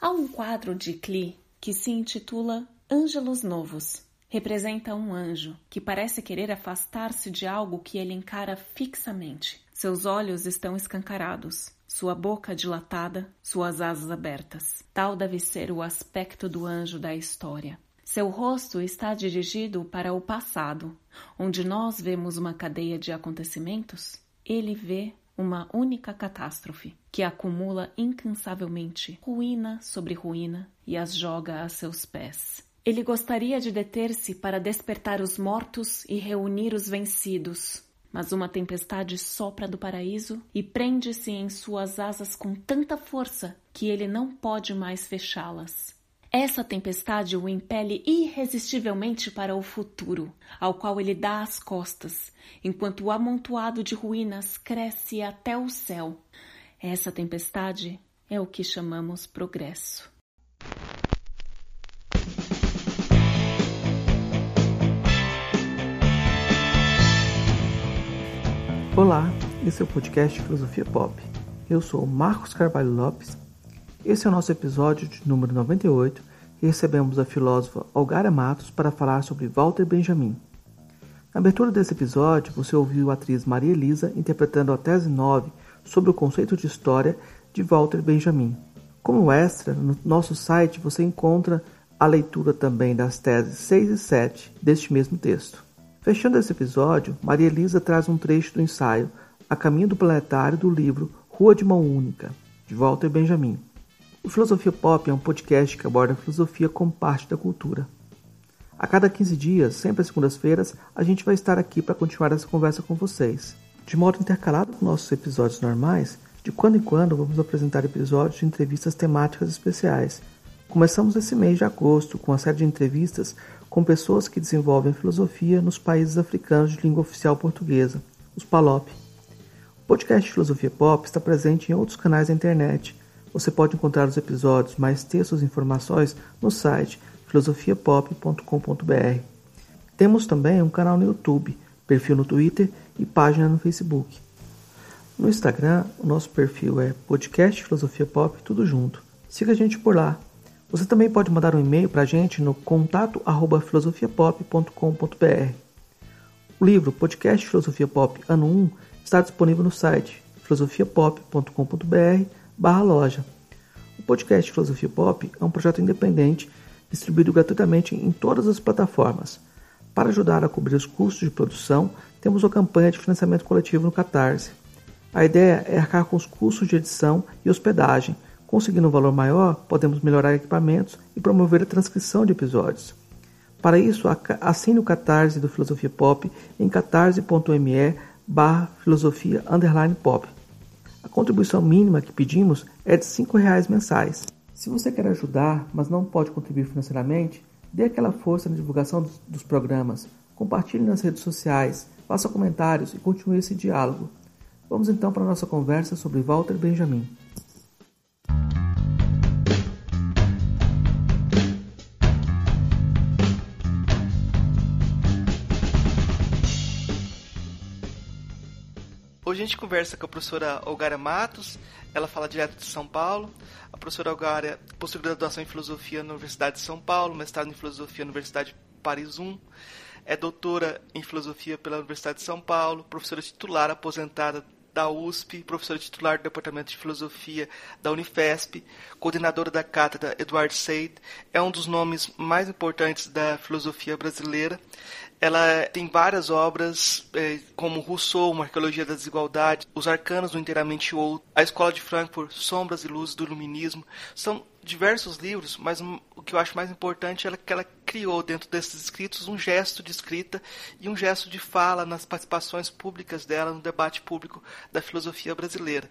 Há um quadro de Klee que se intitula Ângelos Novos. Representa um anjo que parece querer afastar-se de algo que ele encara fixamente. Seus olhos estão escancarados, sua boca dilatada, suas asas abertas. Tal deve ser o aspecto do anjo da história. Seu rosto está dirigido para o passado, onde nós vemos uma cadeia de acontecimentos. Ele vê uma única catástrofe que acumula incansavelmente ruína sobre ruína e as joga a seus pés. Ele gostaria de deter-se para despertar os mortos e reunir os vencidos, mas uma tempestade sopra do paraíso e prende-se em suas asas com tanta força que ele não pode mais fechá-las. Essa tempestade o impele irresistivelmente para o futuro, ao qual ele dá as costas, enquanto o amontoado de ruínas cresce até o céu. Essa tempestade é o que chamamos progresso. Olá, esse é o podcast Filosofia Pop. Eu sou Marcos Carvalho Lopes esse é o nosso episódio de número 98 e recebemos a filósofa Olgara Matos para falar sobre Walter Benjamin. Na abertura desse episódio, você ouviu a atriz Maria Elisa interpretando a tese 9 sobre o conceito de história de Walter Benjamin. Como extra, no nosso site você encontra a leitura também das teses 6 e 7 deste mesmo texto. Fechando esse episódio, Maria Elisa traz um trecho do ensaio A Caminho do Planetário do livro Rua de Mão Única, de Walter Benjamin. O Filosofia Pop é um podcast que aborda a filosofia como parte da cultura. A cada 15 dias, sempre às segundas-feiras, a gente vai estar aqui para continuar essa conversa com vocês. De modo intercalado com nossos episódios normais, de quando em quando vamos apresentar episódios de entrevistas temáticas especiais. Começamos esse mês de agosto com uma série de entrevistas com pessoas que desenvolvem filosofia nos países africanos de língua oficial portuguesa, os PALOP. O podcast Filosofia Pop está presente em outros canais da internet, você pode encontrar os episódios, mais textos e informações no site filosofiapop.com.br. Temos também um canal no YouTube, perfil no Twitter e página no Facebook. No Instagram, o nosso perfil é podcast Filosofia Pop, tudo junto. Siga a gente por lá. Você também pode mandar um e-mail para a gente no contato filosofiapop.com.br. O livro Podcast Filosofia Pop Ano 1 está disponível no site filosofiapop.com.br barra loja. O podcast Filosofia Pop é um projeto independente distribuído gratuitamente em todas as plataformas. Para ajudar a cobrir os custos de produção, temos uma campanha de financiamento coletivo no Catarse. A ideia é arcar com os custos de edição e hospedagem. Conseguindo um valor maior, podemos melhorar equipamentos e promover a transcrição de episódios. Para isso, assine o Catarse do Filosofia Pop em catarse.me barra filosofia pop. A contribuição mínima que pedimos é de R$ reais mensais. Se você quer ajudar, mas não pode contribuir financeiramente, dê aquela força na divulgação dos, dos programas, compartilhe nas redes sociais, faça comentários e continue esse diálogo. Vamos então para a nossa conversa sobre Walter Benjamin. Hoje a gente conversa com a professora Olgária Matos, ela fala direto de São Paulo. A professora Olgária possui graduação em Filosofia na Universidade de São Paulo, mestrado em Filosofia na Universidade Paris 1, é doutora em Filosofia pela Universidade de São Paulo, professora titular aposentada da USP, professora titular do Departamento de Filosofia da Unifesp, coordenadora da cátedra Eduardo Seid, é um dos nomes mais importantes da filosofia brasileira. Ela tem várias obras, é, como Rousseau, Uma Arqueologia da Desigualdade, Os Arcanos do Inteiramente Outro, A Escola de Frankfurt, Sombras e Luzes do Iluminismo. São diversos livros, mas o que eu acho mais importante é que ela criou dentro desses escritos um gesto de escrita e um gesto de fala nas participações públicas dela no debate público da filosofia brasileira.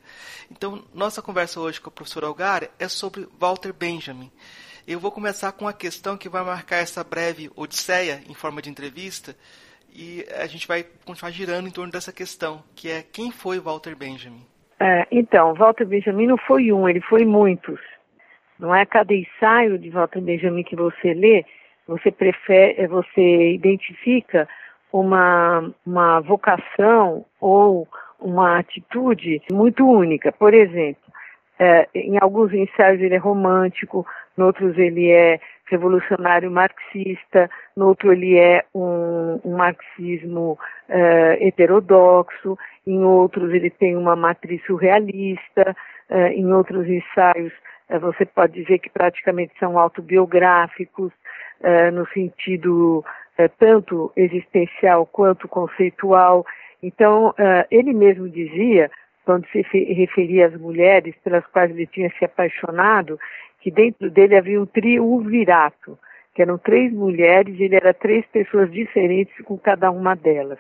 Então, nossa conversa hoje com a professora Algar é sobre Walter Benjamin. Eu vou começar com uma questão que vai marcar essa breve odisseia em forma de entrevista e a gente vai continuar girando em torno dessa questão, que é quem foi Walter Benjamin? É, então, Walter Benjamin não foi um, ele foi muitos. Não é cada ensaio de Walter Benjamin que você lê, você prefere, você identifica uma, uma vocação ou uma atitude muito única. Por exemplo, É, em alguns ensaios ele é romântico, em outros ele é revolucionário marxista, no outro ele é um, um marxismo uh, heterodoxo, em outros ele tem uma matriz surrealista, uh, em outros ensaios uh, você pode dizer que praticamente são autobiográficos, no sentido tanto existencial quanto conceitual. Então, ele mesmo dizia, quando se referia às mulheres pelas quais ele tinha se apaixonado, que dentro dele havia um triunvirato, que eram três mulheres e ele era três pessoas diferentes com cada uma delas.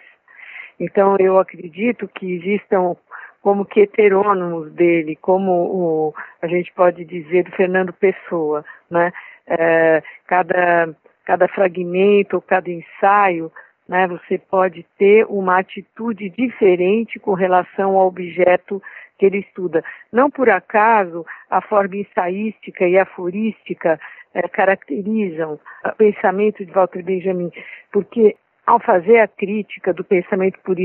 Então eu acredito que existam como que heterônimos dele, como o, a gente pode dizer do Fernando Pessoa, né? É, cada, cada fragmento, cada ensaio, né, você pode ter uma atitude diferente com relação ao objeto que ele estuda. Não por acaso a forma ensaística e aforística eh, caracterizam o pensamento de Walter Benjamin, porque ao fazer a crítica do pensamento por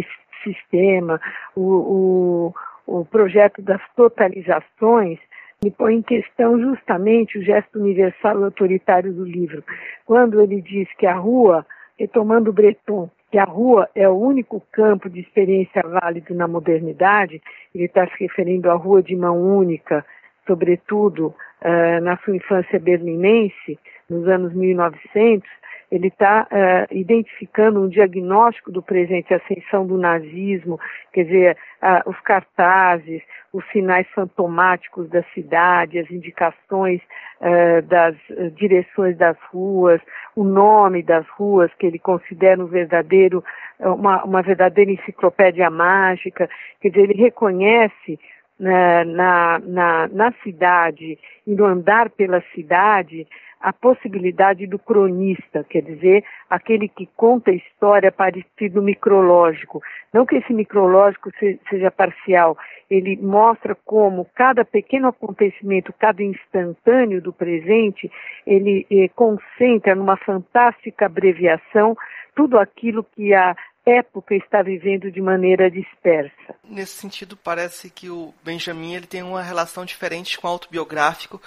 sistema, o, o, o projeto das totalizações, ele põe em questão justamente o gesto universal e autoritário do livro. Quando ele diz que a rua, retomando Breton, que a rua é o único campo de experiência válido na modernidade, ele está se referindo à rua de mão única, sobretudo uh, na sua infância berlinense, nos anos 1900, ele está uh, identificando um diagnóstico do presente, a ascensão do nazismo, quer dizer, uh, os cartazes, os sinais fantomáticos da cidade, as indicações uh, das direções das ruas, o nome das ruas que ele considera um verdadeiro, uma, uma verdadeira enciclopédia mágica, quer dizer, ele reconhece né, na, na, na cidade e no andar pela cidade a possibilidade do cronista, quer dizer, aquele que conta a história parecido micrológico. Não que esse micrológico seja parcial, ele mostra como cada pequeno acontecimento, cada instantâneo do presente, ele eh, concentra numa fantástica abreviação tudo aquilo que a época está vivendo de maneira dispersa. Nesse sentido, parece que o Benjamin ele tem uma relação diferente com o autobiográfico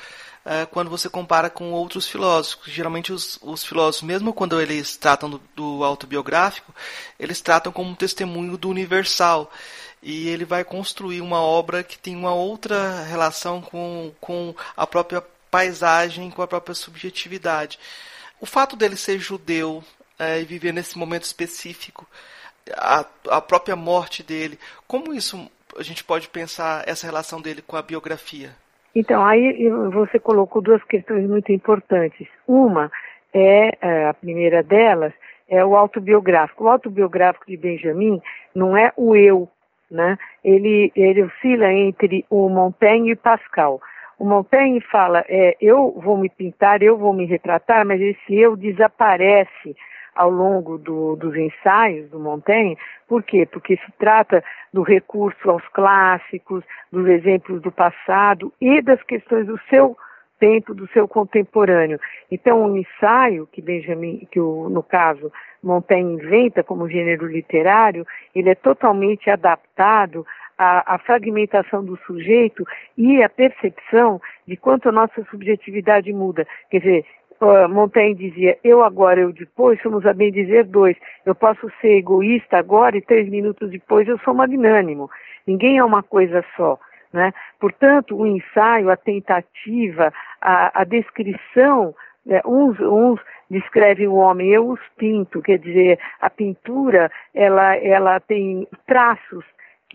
uh, quando você compara com outros filósofos. Geralmente os, os filósofos, mesmo quando eles tratam do, do, autobiográfico, eles tratam como um testemunho do universal. E ele vai construir uma obra que tem uma outra relação com, com a própria paisagem, com a própria subjetividade. O fato dele ser judeu, é, e viver nesse momento específico, a, a própria morte dele. Como isso a gente pode pensar essa relação dele com a biografia? Então, aí você colocou duas questões muito importantes. Uma é, é, a primeira delas, é o autobiográfico. O autobiográfico de Benjamin não é o eu, né? Ele, ele oscila entre o Montaigne e Pascal. O Montaigne fala, é, eu vou me pintar, eu vou me retratar, mas esse eu desaparece ao longo do, dos ensaios do Montaigne. Por quê? Porque se trata do recurso aos clássicos, dos exemplos do passado e das questões do seu tempo, do seu contemporâneo. Então, o ensaio que Benjamin, que o, no caso Montaigne inventa como gênero literário, ele é totalmente adaptado à fragmentação do sujeito e à percepção de quanto a nossa subjetividade muda. Quer dizer, Montaigne dizia, eu agora, eu depois, somos a bem dizer dois. Eu posso ser egoísta agora e três minutos depois eu sou magnânimo. Ninguém é uma coisa só. Né? Portanto, o ensaio, a tentativa, a, a descrição, né? uns, uns descrevem o homem, eu os pinto, quer dizer, a pintura, ela, ela tem traços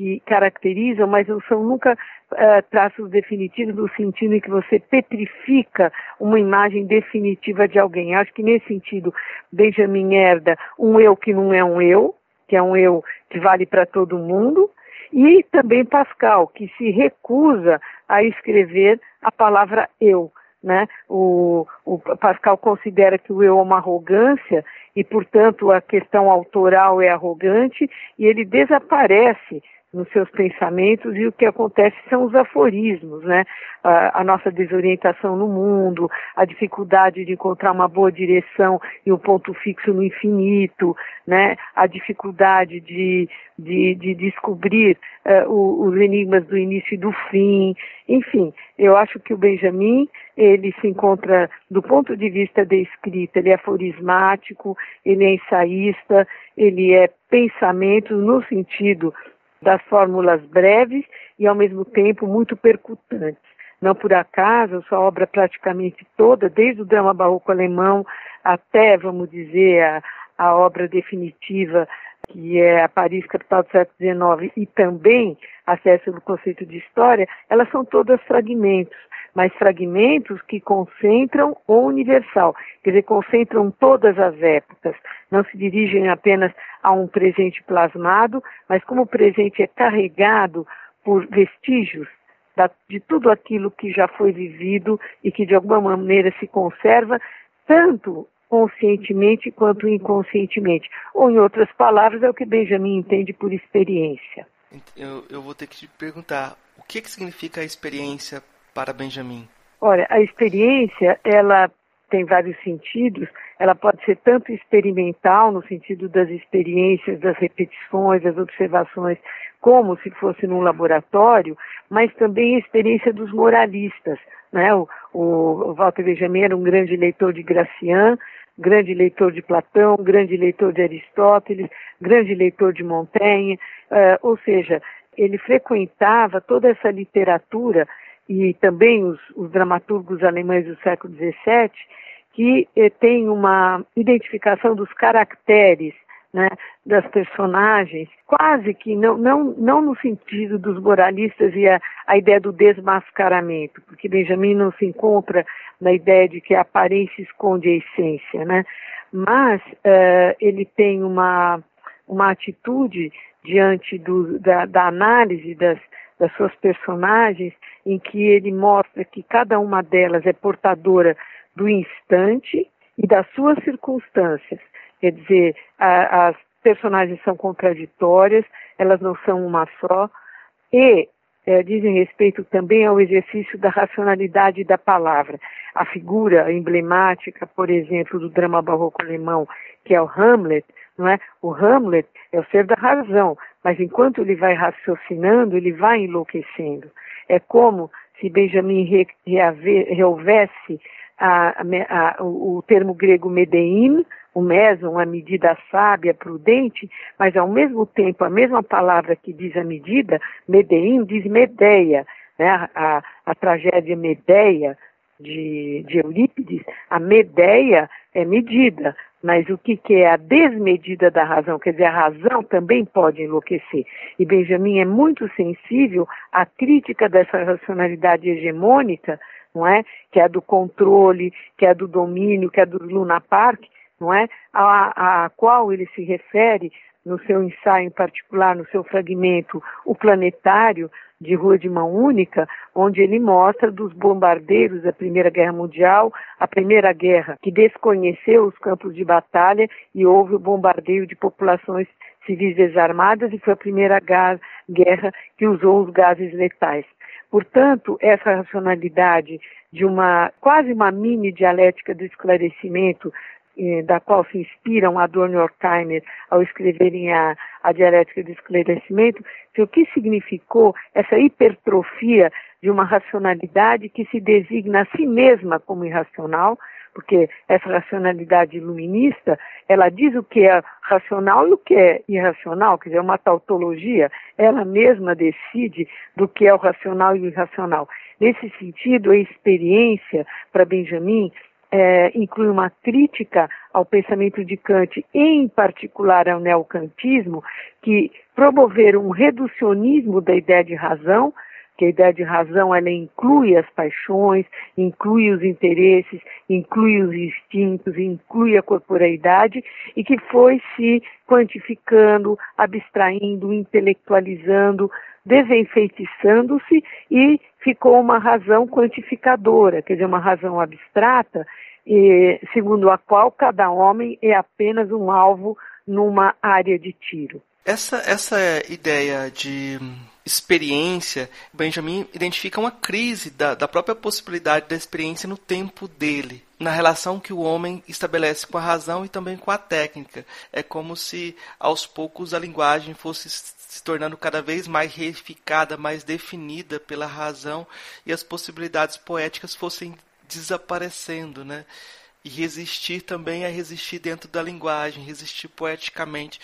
que caracterizam, mas não são nunca uh, traços definitivos no sentido em que você petrifica uma imagem definitiva de alguém. Acho que nesse sentido, Benjamin herda um eu que não é um eu, que é um eu que vale para todo mundo, e também Pascal, que se recusa a escrever a palavra eu. Né? O, o, Pascal considera que o eu é uma arrogância e, portanto, a questão autoral é arrogante e ele desaparece nos seus pensamentos e o que acontece são os aforismos, né? A, a, nossa desorientação no mundo, a dificuldade de encontrar uma boa direção e um ponto fixo no infinito, né? A dificuldade de, de, de descobrir uh, os enigmas do início e do fim, enfim, eu acho que o Benjamin ele se encontra do ponto de vista da escrita, ele é aforismático, ele é ensaísta, ele é pensamento no sentido das fórmulas breves e ao mesmo tempo muito percutantes. Não por acaso, sua obra praticamente toda, desde o drama barroco alemão até, vamos dizer, a, a obra definitiva, que é a Paris, capital do século XIX, e também acesso do conceito de história, elas são todas fragmentos mas fragmentos que concentram o universal, quer dizer, concentram todas as épocas, não se dirigem apenas a um presente plasmado, mas como o presente é carregado por vestígios de tudo aquilo que já foi vivido e que de alguma maneira se conserva, tanto conscientemente quanto inconscientemente. Ou, em outras palavras, é o que Benjamin entende por experiência. Eu, eu vou ter que te perguntar, o que, que significa a experiência para Benjamin? Olha, a experiência, ela tem vários sentidos. Ela pode ser tanto experimental, no sentido das experiências, das repetições, das observações, como se fosse num laboratório, mas também a experiência dos moralistas. Né? O, o Walter Benjamin era um grande leitor de Gracian, grande leitor de Platão, grande leitor de Aristóteles, grande leitor de Montaigne, uh, ou seja, ele frequentava toda essa literatura e também os, os dramaturgos alemães do século XVII, que eh, têm uma identificação dos caracteres né, das personagens, quase que não, não, não no sentido dos moralistas e a, a ideia do desmascaramento, porque Benjamin não se encontra na ideia de que a aparência esconde a essência, né? mas uh, ele tem uma, uma atitude diante do, da, da análise das, das suas personagens, em que ele mostra que cada uma delas é portadora do instante e das suas circunstâncias. Quer dizer, a, as personagens são contraditórias, elas não são uma só, e é, dizem respeito também ao exercício da racionalidade da palavra. A figura emblemática, por exemplo, do drama barroco alemão, que é o Hamlet, não é? O Hamlet é o ser da razão, mas enquanto ele vai raciocinando, ele vai enlouquecendo. É como se Benjamin rehouvesse a, a, a, o termo grego medein, o meson, a medida sábia, prudente, mas ao mesmo tempo a mesma palavra que diz a medida, medein, diz medeia. Né? A, a, tragédia Medeia de, de Eurípides, a medeia é medida, mas o que, que, é a desmedida da razão? Quer dizer, a razão também pode enlouquecer. E Benjamin é muito sensível à crítica dessa racionalidade hegemônica, não é? Que é do controle, que é do domínio, que é do Luna Park, não é? A, a qual ele se refere no seu ensaio em particular, no seu fragmento O Planetário, de Rua de Mão Única, onde ele mostra dos bombardeiros da Primeira Guerra Mundial, a Primeira Guerra, que desconheceu os campos de batalha e houve o bombardeio de populações civis desarmadas e foi a Primeira Guerra que usou os gases letais. Portanto, essa racionalidade de uma quase uma mini dialética do esclarecimento da qual se inspiram Adorno e Horkheimer ao escreverem a, a dialética do esclarecimento, o que significou essa hipertrofia de uma racionalidade que se designa a si mesma como irracional, porque essa racionalidade iluminista, ela diz o que é racional e o que é irracional, quer dizer, uma tautologia, ela mesma decide do que é o racional e o irracional. Nesse sentido, a experiência, para Benjamin, é, inclui uma crítica ao pensamento de Kant, em particular ao neocantismo, que promoveram um reducionismo da ideia de razão, que a ideia de razão ela inclui as paixões, inclui os interesses, inclui os instintos, inclui a corporeidade e que foi se quantificando, abstraindo, intelectualizando, desenfeitiçando-se e ficou uma razão quantificadora, quer dizer, uma razão abstrata, e, segundo a qual cada homem é apenas um alvo numa área de tiro. Essa, essa ideia de experiência, Benjamin identifica uma crise da, da própria possibilidade da experiência no tempo dele, na relação que o homem estabelece com a razão e também com a técnica. É como se aos poucos a linguagem fosse se tornando cada vez mais reificada, mais definida pela razão e as possibilidades poéticas fossem desaparecendo, né? E resistir também é resistir dentro da linguagem, resistir poeticamente.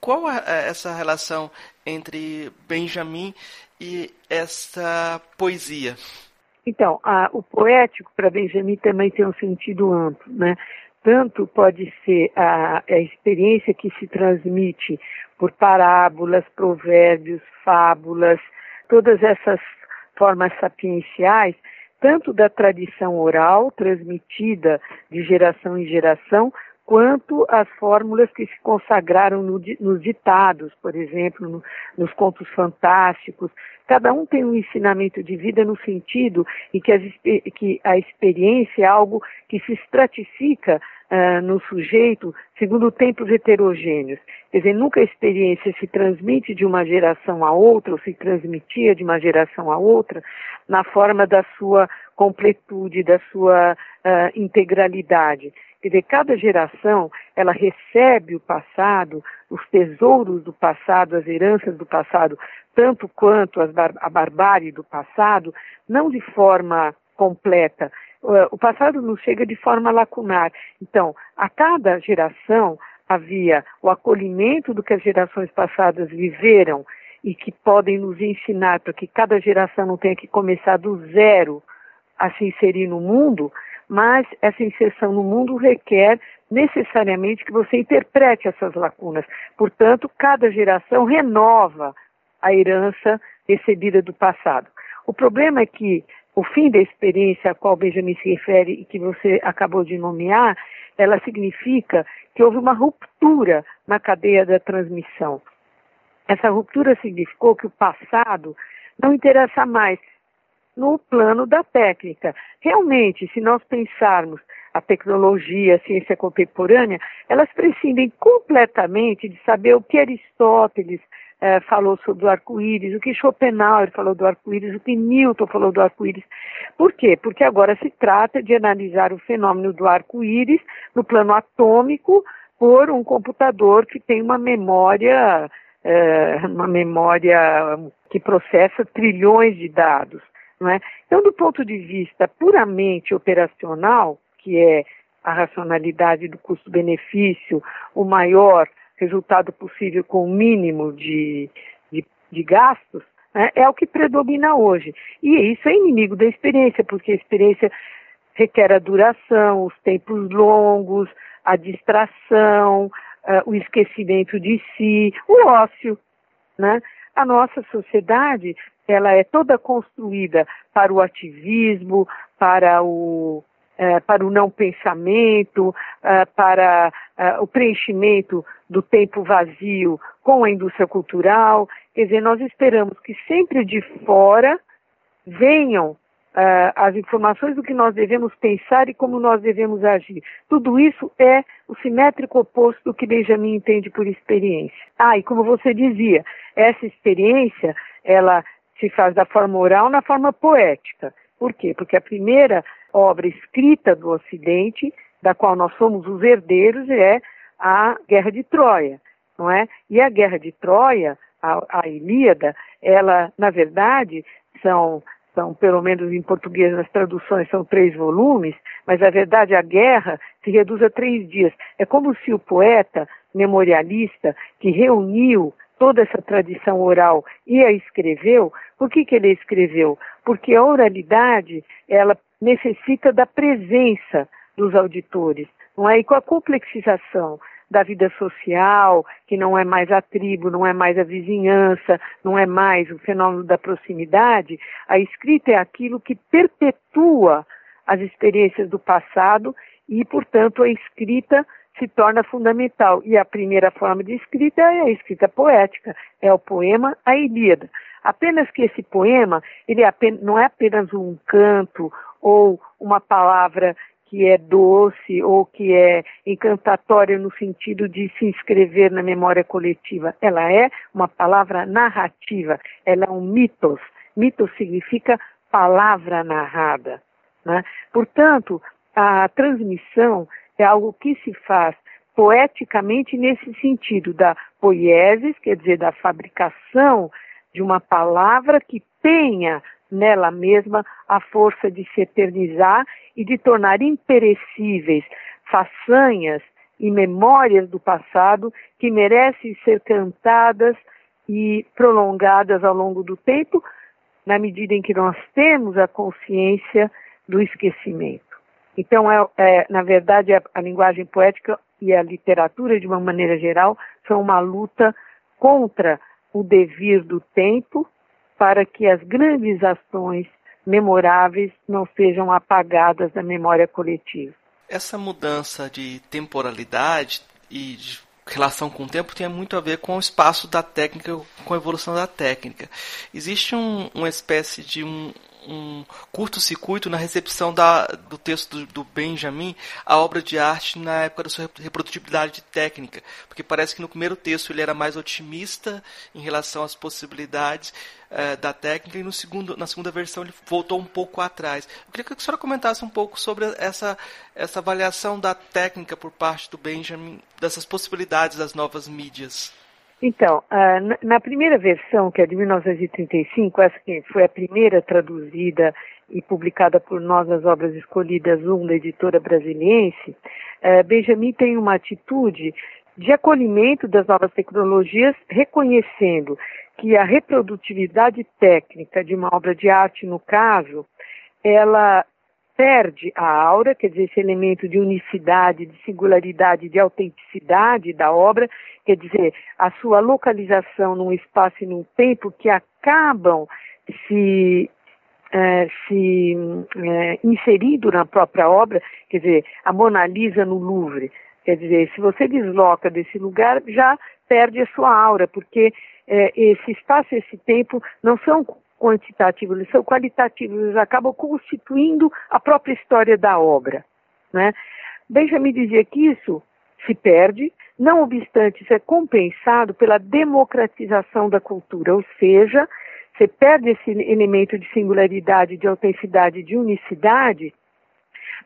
Qual é essa relação entre Benjamin e essa poesia? Então, a, o poético para Benjamin também tem um sentido amplo, né? Tanto pode ser a, a experiência que se transmite por parábolas, provérbios, fábulas, todas essas formas sapienciais, tanto da tradição oral transmitida de geração em geração, quanto as fórmulas que se consagraram no, nos ditados, por exemplo, no, nos contos fantásticos. Cada um tem um ensinamento de vida no sentido em que, as, que a experiência é algo que se estratifica uh, no sujeito segundo tempos heterogêneos. Quer dizer, nunca a experiência se transmite de uma geração a outra, ou se transmitia de uma geração a outra, na forma da sua completude, da sua uh, integralidade. Quer dizer, cada geração, ela recebe o passado, os tesouros do passado, as heranças do passado, tanto quanto bar a barbárie do passado, não de forma completa. O passado nos chega de forma lacunar. Então, a cada geração havia o acolhimento do que as gerações passadas viveram e que podem nos ensinar para que cada geração não tenha que começar do zero a se inserir no mundo, mas essa inserção no mundo requer necessariamente que você interprete essas lacunas. Portanto, cada geração renova a herança recebida do passado. O problema é que o fim da experiência a qual Benjamin se refere e que você acabou de nomear, ela significa que houve uma ruptura na cadeia da transmissão. Essa ruptura significou que o passado não interessa mais no plano da técnica. Realmente, se nós pensarmos a tecnologia, a ciência contemporânea, elas prescindem completamente de saber o que Aristóteles eh, falou sobre o arco-íris, o que Schopenhauer falou do arco-íris, o que Newton falou do arco-íris. Por quê? Porque agora se trata de analisar o fenômeno do arco-íris no plano atômico por um computador que tem uma memória, eh, uma memória que processa trilhões de dados. É? Então, do ponto de vista puramente operacional, que é a racionalidade do custo-benefício, o maior resultado possível com o mínimo de, de, de gastos, né, é o que predomina hoje. E isso é inimigo da experiência, porque a experiência requer a duração, os tempos longos, a distração, uh, o esquecimento de si, o ócio. Né? A nossa sociedade ela é toda construída para o ativismo, para o, é, para o não pensamento, é, para é, o preenchimento do tempo vazio com a indústria cultural. Quer dizer, nós esperamos que sempre de fora venham Uh, as informações do que nós devemos pensar e como nós devemos agir. Tudo isso é o simétrico oposto do que Benjamin entende por experiência. Ah, e como você dizia, essa experiência, ela se faz da forma oral na forma poética. Por quê? Porque a primeira obra escrita do Ocidente, da qual nós somos os herdeiros, é a Guerra de Troia, não é? E a Guerra de Troia, a, a Ilíada, ela, na verdade, são são, pelo menos em português nas traduções, são três volumes, mas na verdade a guerra se reduz a três dias. É como se o poeta memorialista que reuniu toda essa tradição oral e a escreveu, por que, que ele escreveu? Porque a oralidade, ela necessita da presença dos auditores, não é? E com a complexização da vida social, que não é mais a tribo, não é mais a vizinhança, não é mais o fenômeno da proximidade, a escrita é aquilo que perpetua as experiências do passado e, portanto, a escrita se torna fundamental. E a primeira forma de escrita é a escrita poética, é o poema A Ilíada. Apenas que esse poema, ele é apenas, não é apenas um canto ou uma palavra que é doce ou que é encantatória no sentido de se inscrever na memória coletiva. Ela é uma palavra narrativa, ela é um mitos. Mitos significa palavra narrada. Né? Portanto, a transmissão é algo que se faz poeticamente nesse sentido da poiesis, quer dizer, da fabricação de uma palavra que tenha nela mesma a força de se eternizar e de tornar imperecíveis façanhas e memórias do passado que merecem ser cantadas e prolongadas ao longo do tempo, na medida em que nós temos a consciência do esquecimento. Então, é, é na verdade, a, a linguagem poética e a literatura, de uma maneira geral, são uma luta contra o devir do tempo para que as grandes ações memoráveis não sejam apagadas da memória coletiva. Essa mudança de temporalidade e de relação com o tempo tem muito a ver com o espaço da técnica, com a evolução da técnica. Existe um, uma espécie de um, um curto-circuito na recepção da, do texto do, do, Benjamin a obra de arte na época da sua reprodutibilidade técnica, porque parece que no primeiro texto ele era mais otimista em relação às possibilidades eh, da técnica e no segundo, na segunda versão ele voltou um pouco atrás. Eu queria que a senhora comentasse um pouco sobre essa, essa avaliação da técnica por parte do Benjamin, dessas possibilidades das novas mídias. Então, uh, na primeira versão, que é de 1935, essa que foi a primeira traduzida e publicada por nós as obras escolhidas, um da editora brasiliense, uh, Benjamin tem uma atitude de acolhimento das novas tecnologias, reconhecendo que a reprodutividade técnica de uma obra de arte, no caso, ela perde a aura, quer dizer, esse elemento de unicidade, de singularidade, de autenticidade da obra, quer dizer, a sua localização num espaço e num tempo que acabam se é, se é, inserindo na própria obra, quer dizer, a Mona Lisa no Louvre. Quer dizer, se você desloca desse lugar, já perde a sua aura, porque é, esse espaço e esse tempo não são quantitativos, eles são qualitativos, eles acabam constituindo a própria história da obra. Né? Benjamin dizia que isso se perde, não obstante, isso é compensado pela democratização da cultura, ou seja, você perde esse elemento de singularidade, de autenticidade, de unicidade,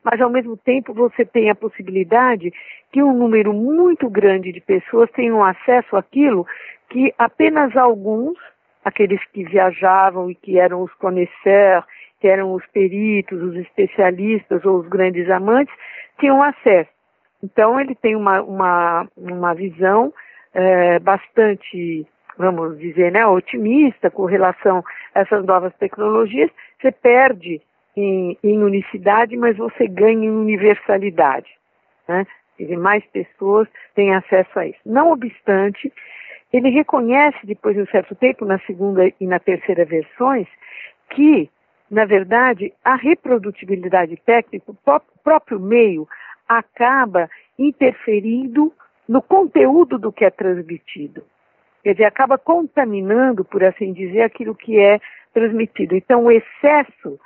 mas ao mesmo tempo você tem a possibilidade que um número muito grande de pessoas tenham acesso àquilo que apenas alguns aqueles que viajavam e que eram os conheceurs, que eram os peritos, os especialistas ou os grandes amantes, tinham acesso. Então ele tem uma, uma, uma visão é, bastante, vamos dizer, né, otimista com relação a essas novas tecnologias. Você perde em, em unicidade, mas você ganha em universalidade. Né? Quer mais pessoas têm acesso a isso. Não obstante, ele reconhece, depois de um certo tempo, na segunda e na terceira versões, que, na verdade, a reprodutibilidade técnica, o próprio meio, acaba interferindo no conteúdo do que é transmitido. Quer dizer, acaba contaminando, por assim dizer, aquilo que é transmitido. Então, o excesso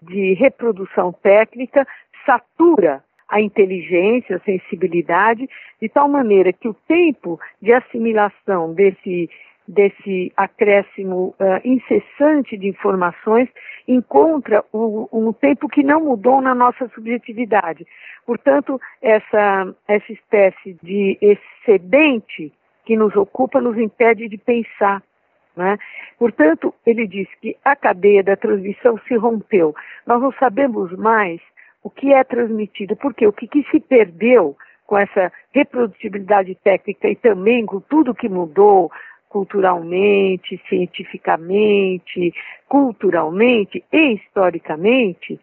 de reprodução técnica satura a inteligência, a sensibilidade, de tal maneira que o tempo de assimilação desse, desse acréscimo uh, incessante de informações encontra um, um, tempo que não mudou na nossa subjetividade. Portanto, essa, essa espécie de excedente que nos ocupa nos impede de pensar. Né? Portanto, ele diz que a cadeia da transmissão se rompeu. Nós não sabemos mais o que é transmitido, porque o que, que se perdeu com essa reprodutibilidade técnica e também com tudo que mudou culturalmente, cientificamente, culturalmente e historicamente,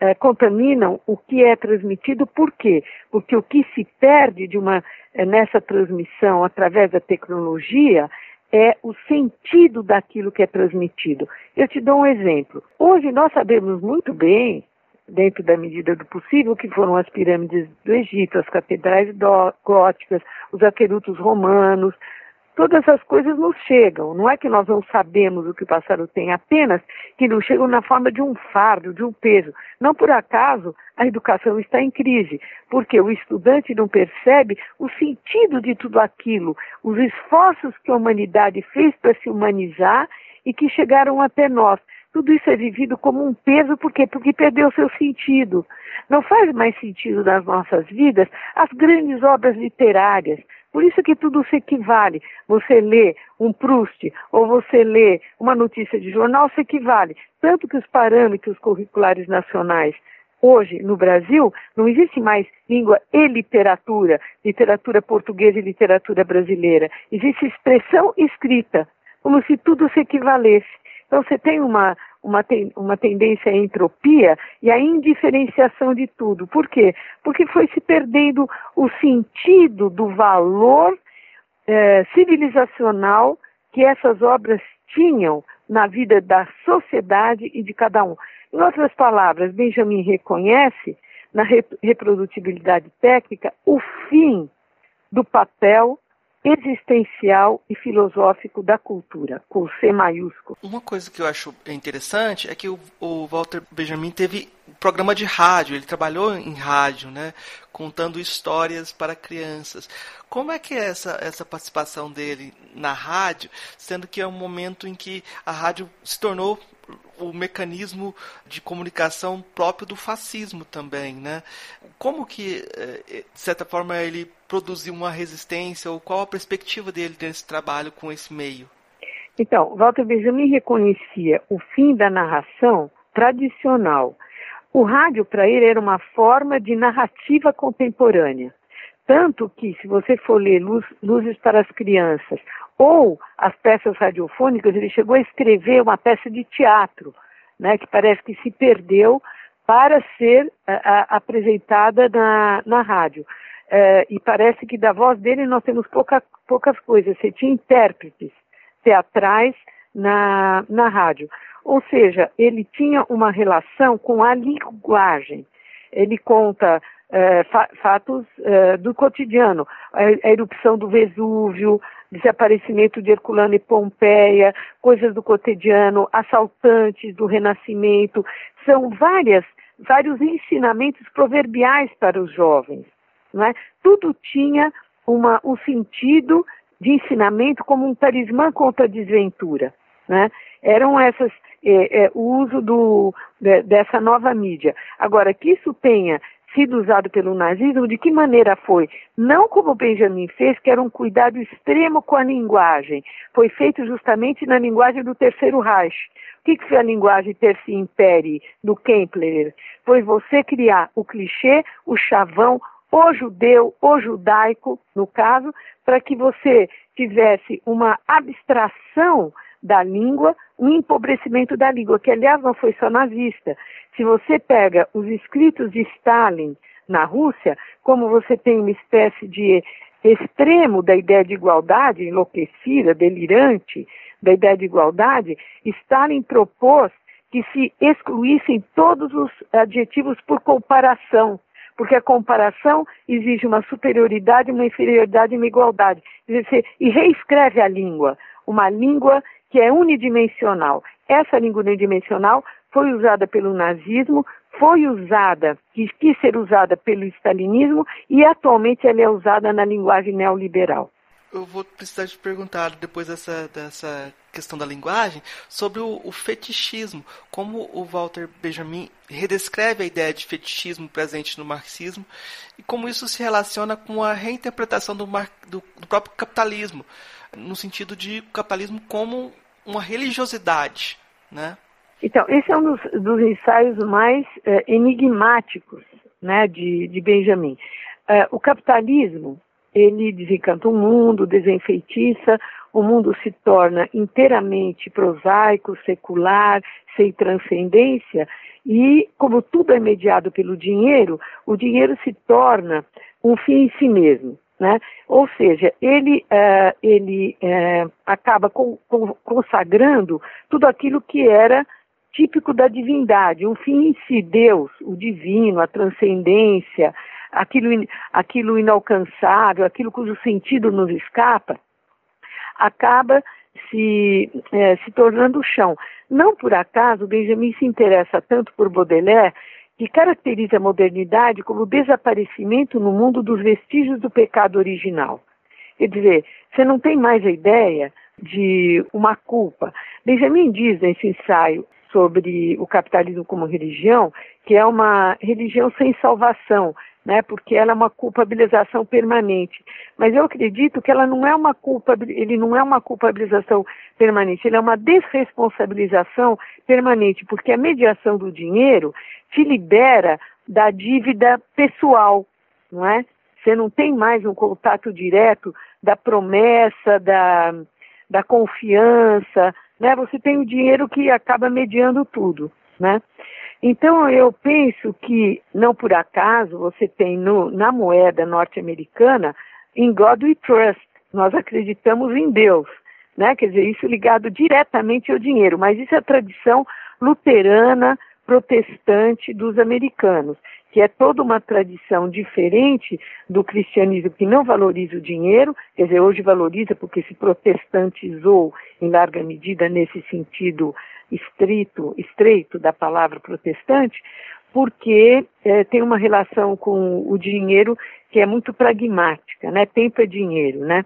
eh, contaminam o que é transmitido. Por quê? Porque o que se perde de uma, eh, nessa transmissão através da tecnologia é o sentido daquilo que é transmitido. Eu te dou um exemplo. Hoje nós sabemos muito bem dentro da medida do possível, que foram as pirâmides do Egito, as catedrais góticas, os aquedutos romanos, todas as coisas nos chegam. Não é que nós não sabemos o que o passado tem, apenas que nos chegam na forma de um fardo, de um peso. Não por acaso a educação está em crise, porque o estudante não percebe o sentido de tudo aquilo, os esforços que a humanidade fez para se humanizar e que chegaram até nós. Tudo isso é vivido como um peso, por quê? Porque perdeu seu sentido. Não faz mais sentido nas nossas vidas as grandes obras literárias, por isso que tudo se equivale. Você lê um Proust ou você lê uma notícia de jornal, se equivale. Tanto que os parâmetros curriculares nacionais hoje no Brasil não existe mais língua e literatura, literatura portuguesa e literatura brasileira. Existe expressão escrita, como se tudo se equivalesse. Então você tem uma, uma, ten, uma tendência à entropia e à indiferenciação de tudo. Por quê? Porque foi se perdendo o sentido do valor eh, civilizacional que essas obras tinham na vida da sociedade e de cada um. Em outras palavras, Benjamin reconhece na reprodutibilidade técnica o fim do papel existencial e filosófico da cultura, com C maiúsculo. Uma coisa que eu acho interessante é que o, o Walter Benjamin teve programa de rádio, ele trabalhou em rádio, né, contando histórias para crianças. Como é que é essa, essa participação dele na rádio, sendo que é um momento em que a rádio se tornou o mecanismo de comunicação próprio do fascismo também, né? Como que, eh, de certa forma, ele produziu uma resistência ou qual a perspectiva dele nesse trabalho com esse meio? Então, Walter Benjamin reconhecia o fim da narração tradicional. O rádio, para ele, era uma forma de narrativa contemporânea. Tanto que, se você for ler Luz, Luzes para as Crianças ou as peças radiofônicas, ele chegou a escrever uma peça de teatro, né, que parece que se perdeu para ser a, apresentada na, na rádio. É, e parece que da voz dele nós temos pouca, poucas coisas. Você tinha intérpretes teatrais na, na rádio. Ou seja, ele tinha uma relação com a linguagem. Ele conta é, fa fatos do cotidiano, a, a, erupção do Vesúvio, desaparecimento de Herculano e Pompeia, coisas do cotidiano, assaltantes do Renascimento, são várias, vários ensinamentos proverbiais para os jovens. Não é? Tudo tinha uma, um sentido de ensinamento como um talismã contra a desventura. Né? Eram essas é, é, o uso do, de, dessa nova mídia. Agora, que isso tenha sido usado pelo nazismo, de que maneira foi? Não como Benjamin fez, que era um cuidado extremo com a linguagem. Foi feito justamente na linguagem do Terceiro Reich. O que, que foi a linguagem terci imperi do Kempler? Foi você criar o clichê, o chavão, o judeu, o judaico, no caso, para que você tivesse uma abstração da língua, um empobrecimento da língua, que aliás não foi só nazista. Se você pega os escritos de Stalin na Rússia, como você tem uma espécie de extremo da ideia de igualdade, enlouquecida, delirante da ideia de igualdade, Stalin propôs que se excluíssem todos os adjetivos por comparação, porque a comparação exige uma superioridade, uma inferioridade e uma igualdade. E reescreve a língua, uma língua que é unidimensional. Essa língua unidimensional foi usada pelo nazismo, foi usada, quis, quis ser usada pelo stalinismo e atualmente ela é usada na linguagem neoliberal. Eu vou precisar te perguntar, depois dessa, dessa questão da linguagem, sobre o, o, fetichismo. Como o Walter Benjamin redescreve a ideia de fetichismo presente no marxismo e como isso se relaciona com a reinterpretação do, mar, do, do próprio capitalismo, no sentido de capitalismo como uma religiosidade, né? Então, esse é um dos, dos ensaios mais eh, enigmáticos né, de, de Benjamin. Eh, o capitalismo, ele desencanta o mundo, desenfeitiça, o mundo se torna inteiramente prosaico, secular, sem transcendência, e como tudo é mediado pelo dinheiro, o dinheiro se torna um fim em si mesmo. Né? Ou seja, ele, uh, ele uh, acaba com, com, consagrando tudo aquilo que era típico da divindade, um fim em si, Deus, o divino, a transcendência, aquilo, aquilo inalcançável, aquilo cujo sentido nos escapa. acaba se, é, se tornando o chão. Não por acaso, Benjamin se interessa tanto por Baudelaire, que caracteriza a modernidade como o desaparecimento no mundo dos vestígios do pecado original. Quer dizer, você não tem mais a ideia de uma culpa. Benjamin diz nesse ensaio sobre o capitalismo como religião que é uma religião sem salvação, né, porque ela é uma culpabilização permanente. Mas eu acredito que ela não é uma culpa, ele não é uma culpabilização permanente, ele é uma desresponsabilização permanente, porque a mediação do dinheiro te libera da dívida pessoal, não é? Você não tem mais um contato direto da promessa, da, da confiança, né? Você tem o dinheiro que acaba mediando tudo, né? Então, eu penso que, não por acaso, você tem no, na moeda norte-americana, em God we trust, nós acreditamos em Deus, né? Quer dizer, isso ligado diretamente ao dinheiro, mas isso é a tradição luterana, protestante dos americanos, que é toda uma tradição diferente do cristianismo que não valoriza o dinheiro, quer dizer, hoje valoriza porque se protestantizou em larga medida nesse sentido estrito, estreito da palavra protestante, porque é, tem uma relação com o dinheiro que é muito pragmática, né? Tempo é dinheiro, né?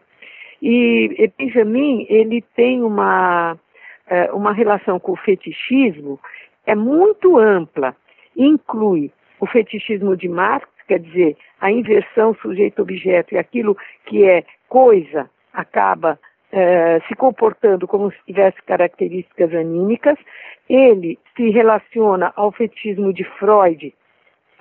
E Benjamin, ele tem uma, é, uma relação com o fetichismo é muito ampla, inclui o fetichismo de Marx, quer dizer, a inversão sujeito-objeto e aquilo que é coisa acaba eh, se comportando como se tivesse características anímicas. Ele se relaciona ao fetismo de Freud,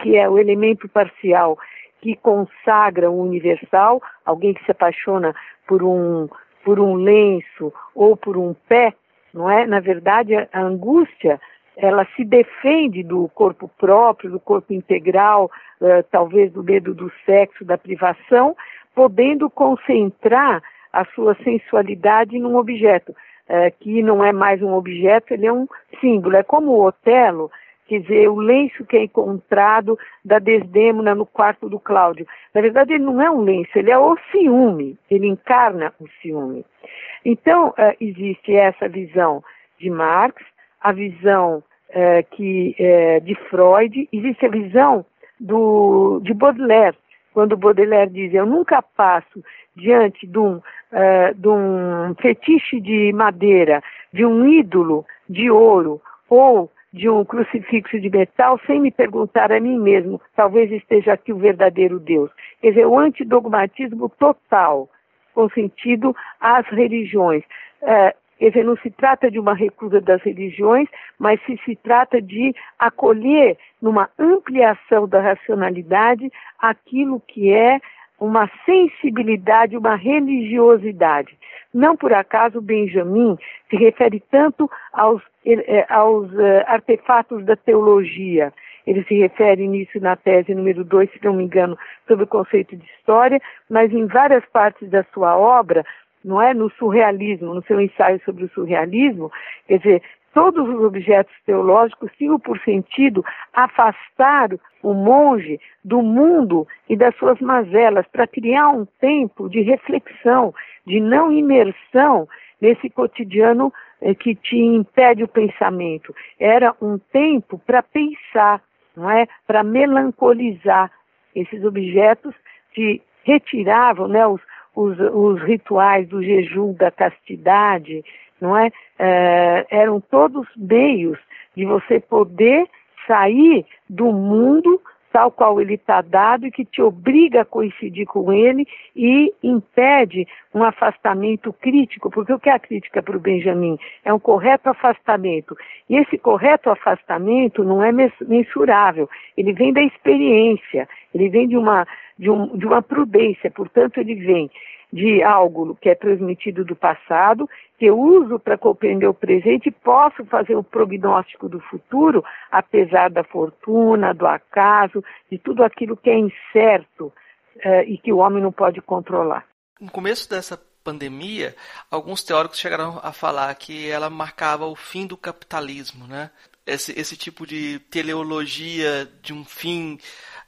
que é o elemento parcial que consagra o universal, alguém que se apaixona por um, por um lenço ou por um pé, não é? Na verdade, a angústia ela se defende do corpo próprio, do corpo integral, uh, talvez do medo do sexo, da privação, podendo concentrar a sua sensualidade num objeto, é, que não é mais um objeto, ele é um símbolo. É como o Otelo, quer dizer, o lenço que é encontrado da Desdêmona no quarto do Cláudio. Na verdade, ele não é um lenço, ele é o ciúme, ele encarna o ciúme. Então, é, existe essa visão de Marx, a visão é, que, é, de Freud, existe a visão do, de Baudelaire, quando Baudelaire diz: Eu nunca passo diante de um, uh, de um fetiche de madeira, de um ídolo de ouro ou de um crucifixo de metal sem me perguntar a mim mesmo, talvez esteja aqui o verdadeiro Deus. Quer dizer, o antidogmatismo total, com sentido às religiões. Uh, Quer dizer, não se trata de uma recusa das religiões, mas se, se trata de acolher, numa ampliação da racionalidade, aquilo que é uma sensibilidade, uma religiosidade. Não por acaso Benjamin se refere tanto aos, eh, aos uh, artefatos da teologia. Ele se refere nisso na tese número 2, se não me engano, sobre o conceito de história, mas em várias partes da sua obra, não é? No surrealismo, no seu ensaio sobre o surrealismo, quer dizer, todos os objetos teológicos tinham por sentido afastar o monge do mundo e das suas mazelas, para criar um tempo de reflexão, de não imersão nesse cotidiano eh, que te impede o pensamento. Era um tempo para pensar, não é? Para melancolizar. Esses objetos te retiravam, né? Os, os, os rituais do jejum, da castidade, não é? é? Eram todos meios de você poder sair do mundo tal qual ele está dado e que te obriga a coincidir com ele e impede um afastamento crítico, porque o que é a crítica para o Benjamin? É um correto afastamento. E esse correto afastamento não é mensurável, ele vem da experiência, ele vem de uma, de, um, de uma prudência, portanto, ele vem de algo que é transmitido do passado, que eu uso para compreender o presente e posso fazer um prognóstico do futuro, apesar da fortuna, do acaso, de tudo aquilo que é incerto uh, e que o homem não pode controlar. No começo dessa pandemia, alguns teóricos chegaram a falar que ela marcava o fim do capitalismo, né? Esse, esse tipo de teleologia de um fim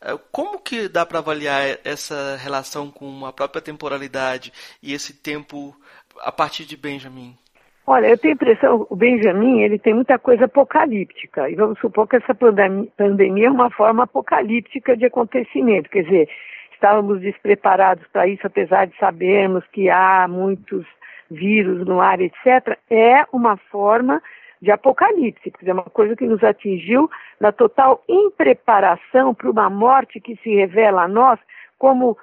é, como que dá para avaliar essa relação com a própria temporalidade e esse tempo a partir de Benjamin? Olha, eu tenho a impressão, o Benjamin, ele tem muita coisa apocalíptica, e vamos supor que essa pandemia é uma forma apocalíptica de acontecimento, quer dizer, estávamos despreparados para isso, apesar de sabermos que há muitos vírus no ar, etc., é uma forma de apocalipse, quer dizer, uma coisa que nos atingiu na total impreparação para uma morte que se revela a nós como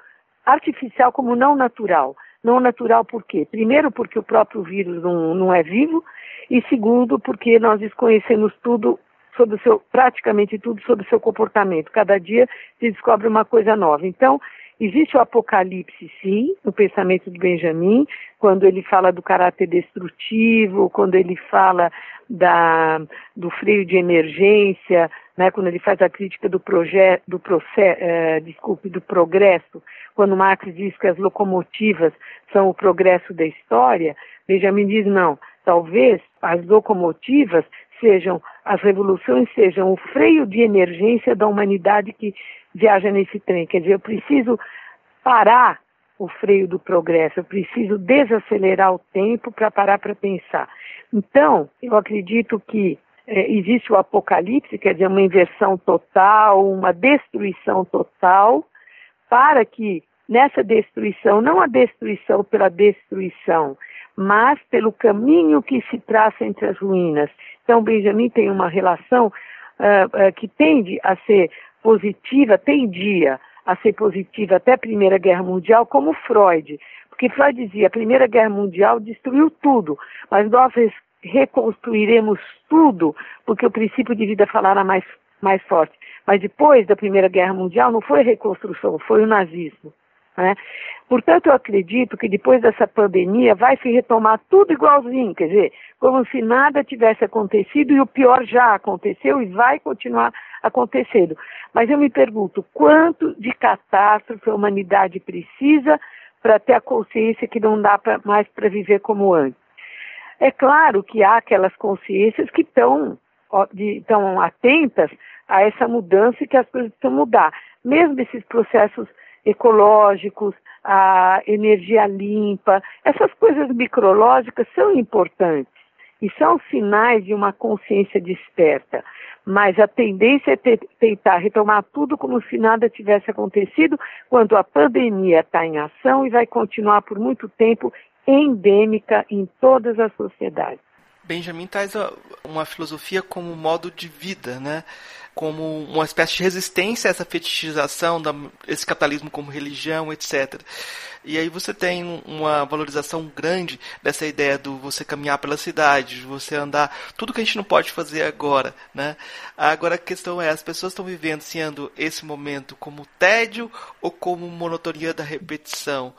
artificial, como não natural. Não natural por quê? Primeiro, porque o próprio vírus não, não é vivo, e segundo, porque nós desconhecemos tudo sobre o seu, praticamente tudo sobre o seu comportamento. Cada dia se descobre uma coisa nova. Então, existe o apocalipse, sim, no pensamento de Benjamin, quando ele fala do caráter destrutivo, quando ele fala da, do freio de emergência, né, quando ele faz a crítica do projeto, do processo, eh, desculpe, do progresso, quando Marx diz que as locomotivas são o progresso da história, Benjamin diz não, talvez as locomotivas sejam, as revoluções sejam o freio de emergência da humanidade que viaja nesse trem. Quer dizer, eu preciso parar o freio do progresso, eu preciso desacelerar o tempo para parar para pensar. Então, eu acredito que é, existe o apocalipse, quer dizer, uma inversão total, uma destruição total, para que nessa destruição, não a destruição pela destruição, mas pelo caminho que se traça entre as ruínas. Então, Benjamin tem uma relação uh, uh, que tende a ser positiva, tendia a ser positiva até a Primeira Guerra Mundial, como Freud. Porque Freud dizia, a Primeira Guerra Mundial destruiu tudo, mas nós reconstruiremos tudo, porque o princípio de vida falará mais, mais forte. Mas depois da Primeira Guerra Mundial não foi reconstrução, foi o nazismo. Né? Portanto, eu acredito que depois dessa pandemia vai se retomar tudo igualzinho, quer dizer, como se nada tivesse acontecido e o pior já aconteceu e vai continuar acontecendo. Mas eu me pergunto, quanto de catástrofe a humanidade precisa para ter a consciência que não dá pra, mais para viver como antes? É claro que há aquelas consciências que estão atentas a essa mudança e que as coisas precisam mudar. Mesmo esses processos ecológicos, a energia limpa, essas coisas micrológicas são importantes e são sinais de uma consciência desperta. Mas a tendência é ter, tentar retomar tudo como se nada tivesse acontecido, quando a pandemia está em ação e vai continuar por muito tempo endêmica em todas as sociedades. Benjamin traz uma filosofia como modo de vida, né? Como uma espécie de resistência a essa fetichização, desse capitalismo como religião, etc. E aí você tem uma valorização grande dessa ideia do você caminhar pela cidade, de você andar, tudo que a gente não pode fazer agora, né? Agora a questão é, as pessoas estão vivenciando esse momento como tédio ou como monotonia da repetição?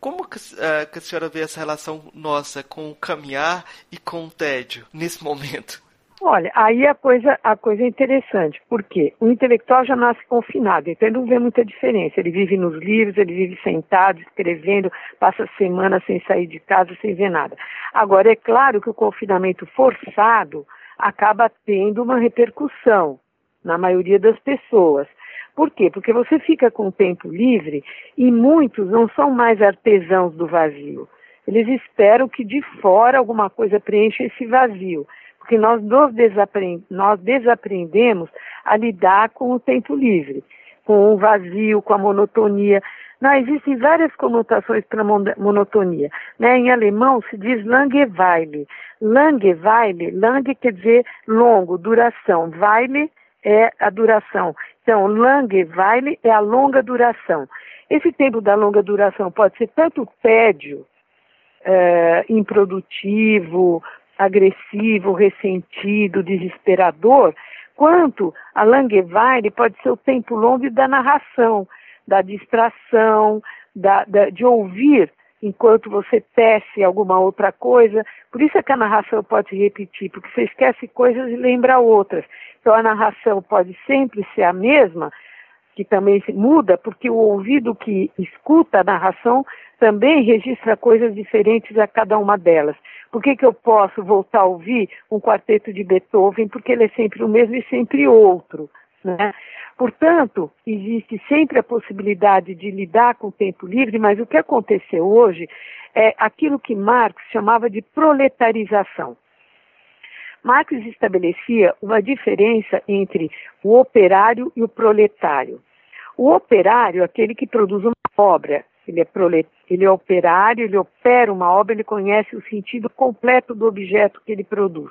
Como que, uh, que a senhora vê essa relação nossa com o caminhar e com o tédio nesse momento? Olha, aí a coisa, a coisa é interessante, porque o intelectual já nasce confinado, então ele não vê muita diferença. Ele vive nos livros, ele vive sentado, escrevendo, passa semanas sem sair de casa, sem ver nada. Agora, é claro que o confinamento forçado acaba tendo uma repercussão na maioria das pessoas. Por quê? Porque você fica com o tempo livre e muitos não são mais artesãos do vazio. Eles esperam que de fora alguma coisa preencha esse vazio porque nós, desaprend nós desaprendemos a lidar com o tempo livre, com o vazio, com a monotonia. Não, existem várias conotações para monotonia. Né? Em alemão se diz Langeweile. Langeweile, Lange quer dizer longo, duração. Weile é a duração. Então, Langeweile é a longa duração. Esse tempo da longa duração pode ser tanto tédio, é, improdutivo, agressivo, ressentido, desesperador, quanto a Langeweile pode ser o tempo longo da narração, da distração, da, da, de ouvir enquanto você tece alguma outra coisa. Por isso é que a narração pode se repetir, porque você esquece coisas e lembra outras. Então a narração pode sempre ser a mesma, que também muda, porque o ouvido que escuta a narração também registra coisas diferentes a cada uma delas. Por que, que eu posso voltar a ouvir um quarteto de Beethoven? Porque ele é sempre o mesmo e sempre outro. Né? Portanto, existe sempre a possibilidade de lidar com o tempo livre, mas o que aconteceu hoje é aquilo que Marx chamava de proletarização. Marx estabelecia uma diferença entre o operário e o proletário. O operário, aquele que produz uma obra, ele é, prolet... ele é operário, ele opera uma obra, ele conhece o sentido completo do objeto que ele produz.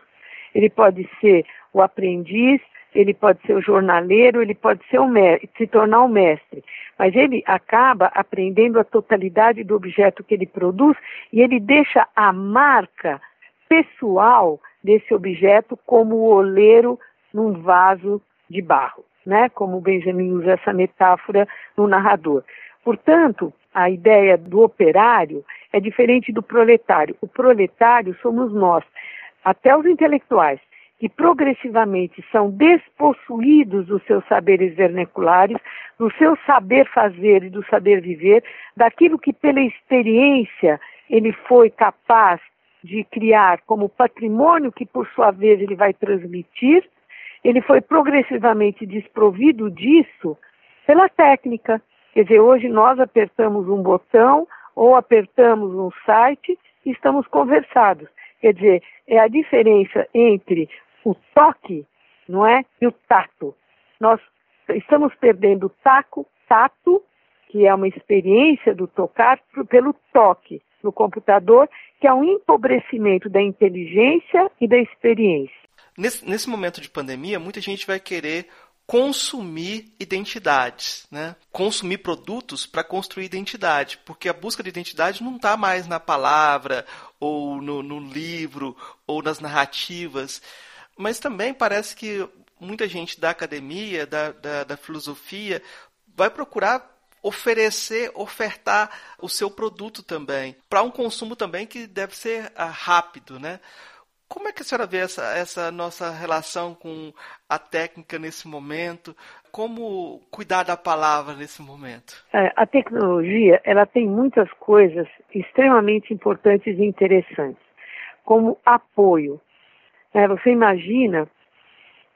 Ele pode ser o aprendiz, ele pode ser o jornaleiro, ele pode ser o mestre, se tornar o mestre. Mas ele acaba aprendendo a totalidade do objeto que ele produz e ele deixa a marca pessoal desse objeto como o oleiro num vaso de barro, né? Como o Benjamin usa essa metáfora no narrador. Portanto, a ideia do operário é diferente do proletário. O proletário somos nós, até os intelectuais, que progressivamente são despossuídos dos seus saberes vernaculares, do seu saber fazer e do saber viver, daquilo que pela experiência ele foi capaz de criar como patrimônio que por sua vez ele vai transmitir, ele foi progressivamente desprovido disso pela técnica. Quer dizer, hoje nós apertamos um botão ou apertamos um site e estamos conversados. Quer dizer, é a diferença entre o toque, não é, e o tato. Nós estamos perdendo o taco, tato, que é uma experiência do tocar, pelo toque no computador, que é um empobrecimento da inteligência e da experiência. Nesse, nesse momento de pandemia, muita gente vai querer consumir identidades, né? consumir produtos para construir identidade, porque a busca de identidade não está mais na palavra, ou no, no livro, ou nas narrativas, mas também parece que muita gente da academia, da, da, da filosofia, vai procurar oferecer, ofertar o seu produto também, para um consumo também que deve ser uh, rápido, né? Como é que a senhora vê essa, essa nossa relação com a técnica nesse momento? Como cuidar da palavra nesse momento? É, a tecnologia ela tem muitas coisas extremamente importantes e interessantes, como apoio. É, você imagina,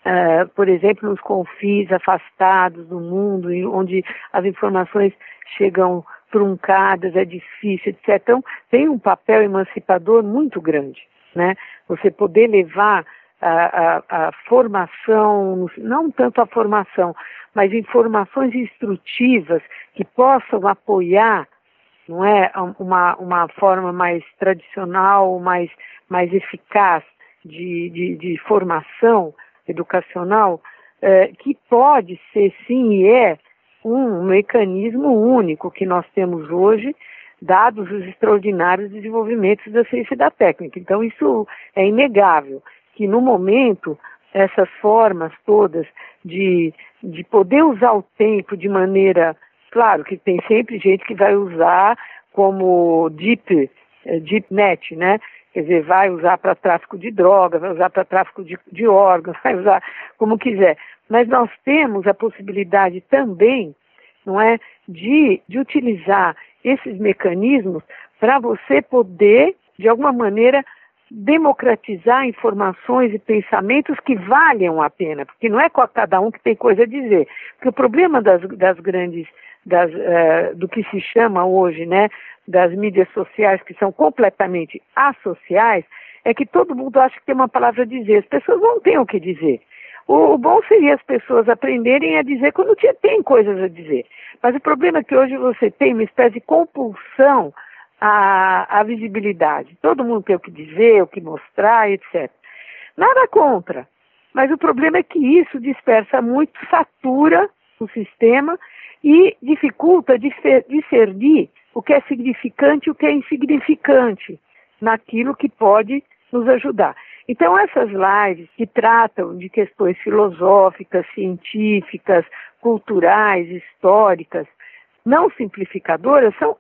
é, por exemplo, nos confins afastados do mundo, onde as informações chegam truncadas, é difícil, etc. Então, tem um papel emancipador muito grande né? Você poder levar a, a, a, formação, não tanto a formação, mas informações instrutivas que possam apoiar, não é, uma, uma forma mais tradicional, mais, mais eficaz de, de, de formação educacional, é, que pode ser sim e é um mecanismo único que nós temos hoje dados os extraordinários desenvolvimentos da ciência e da técnica. Então, isso é inegável, que no momento, essas formas todas de, de poder usar o tempo de maneira. Claro que tem sempre gente que vai usar como deep, eh, deep net, né? Quer dizer, vai usar para tráfico de droga, vai usar para tráfico de, de órgãos, vai usar como quiser. Mas nós temos a possibilidade também, não é, de, de utilizar esses mecanismos para você poder, de alguma maneira, democratizar informações e pensamentos que valham a pena, porque não é cada um que tem coisa a dizer. Porque o problema das, das grandes, das, uh, do que se chama hoje, né, das mídias sociais que são completamente associais, é que todo mundo acha que tem uma palavra a dizer. As pessoas não têm o que dizer. O, o bom seria as pessoas aprenderem a dizer quando tem coisas a dizer. Mas o problema é que hoje você tem uma espécie de compulsão à, à visibilidade. Todo mundo tem o que dizer, o que mostrar, etc. Nada contra. Mas o problema é que isso dispersa muito, satura o sistema e dificulta discernir o que é significante e o que é insignificante naquilo que pode nos ajudar. Então, essas lives que tratam de questões filosóficas, científicas, culturais, históricas, não simplificadoras, são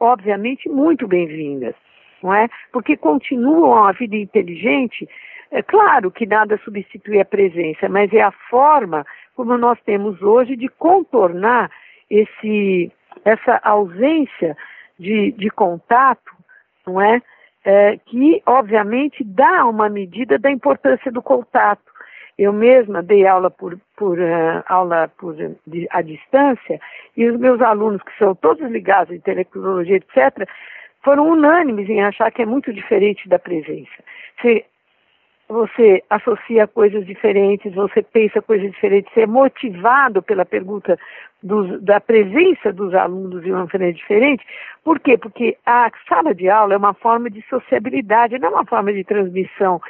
obviamente muito bem-vindas, não é? Porque continuam a vida inteligente. É claro que nada substitui a presença, mas é a forma como nós temos hoje de contornar esse, essa ausência de, de contato, não é? é? Que obviamente dá uma medida da importância do contato Eu mesma dei aula por, por uh, aula por de, à distância e os meus alunos, que são todos ligados em tecnologia, etc., foram unânimes em achar que é muito diferente da presença. Se você associa coisas diferentes, você pensa coisas diferentes, você é motivado pela pergunta dos, da presença dos alunos de uma maneira diferente. Por quê? Porque a sala de aula é uma forma de sociabilidade, não é uma forma de transmissão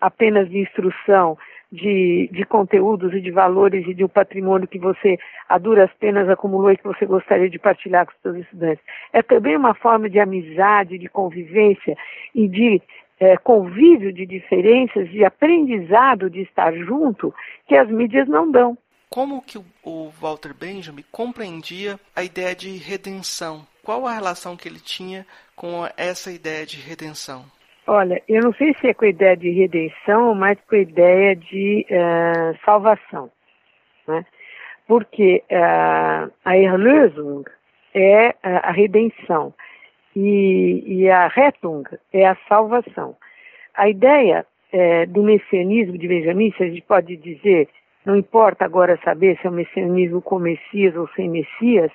apenas de instrução, de, de conteúdos e de valores e de um patrimônio que você, a duras penas, acumulou e que você gostaria de partilhar com os seus estudantes. É também uma forma de amizade, de convivência e de é, convívio de diferenças, de aprendizado de estar junto, que as mídias não dão. Como que o Walter Benjamin compreendia a ideia de redenção? Qual a relação que ele tinha com essa ideia de redenção? Olha, eu não sei se é com a ideia de redenção, mas com a ideia de uh, salvação, né? Porque uh, a Erlösung é a redenção e, e, a Rettung é a salvação. A ideia do messianismo de Benjamin, se a gente pode dizer, não importa agora saber se é um messianismo com Messias ou sem Messias,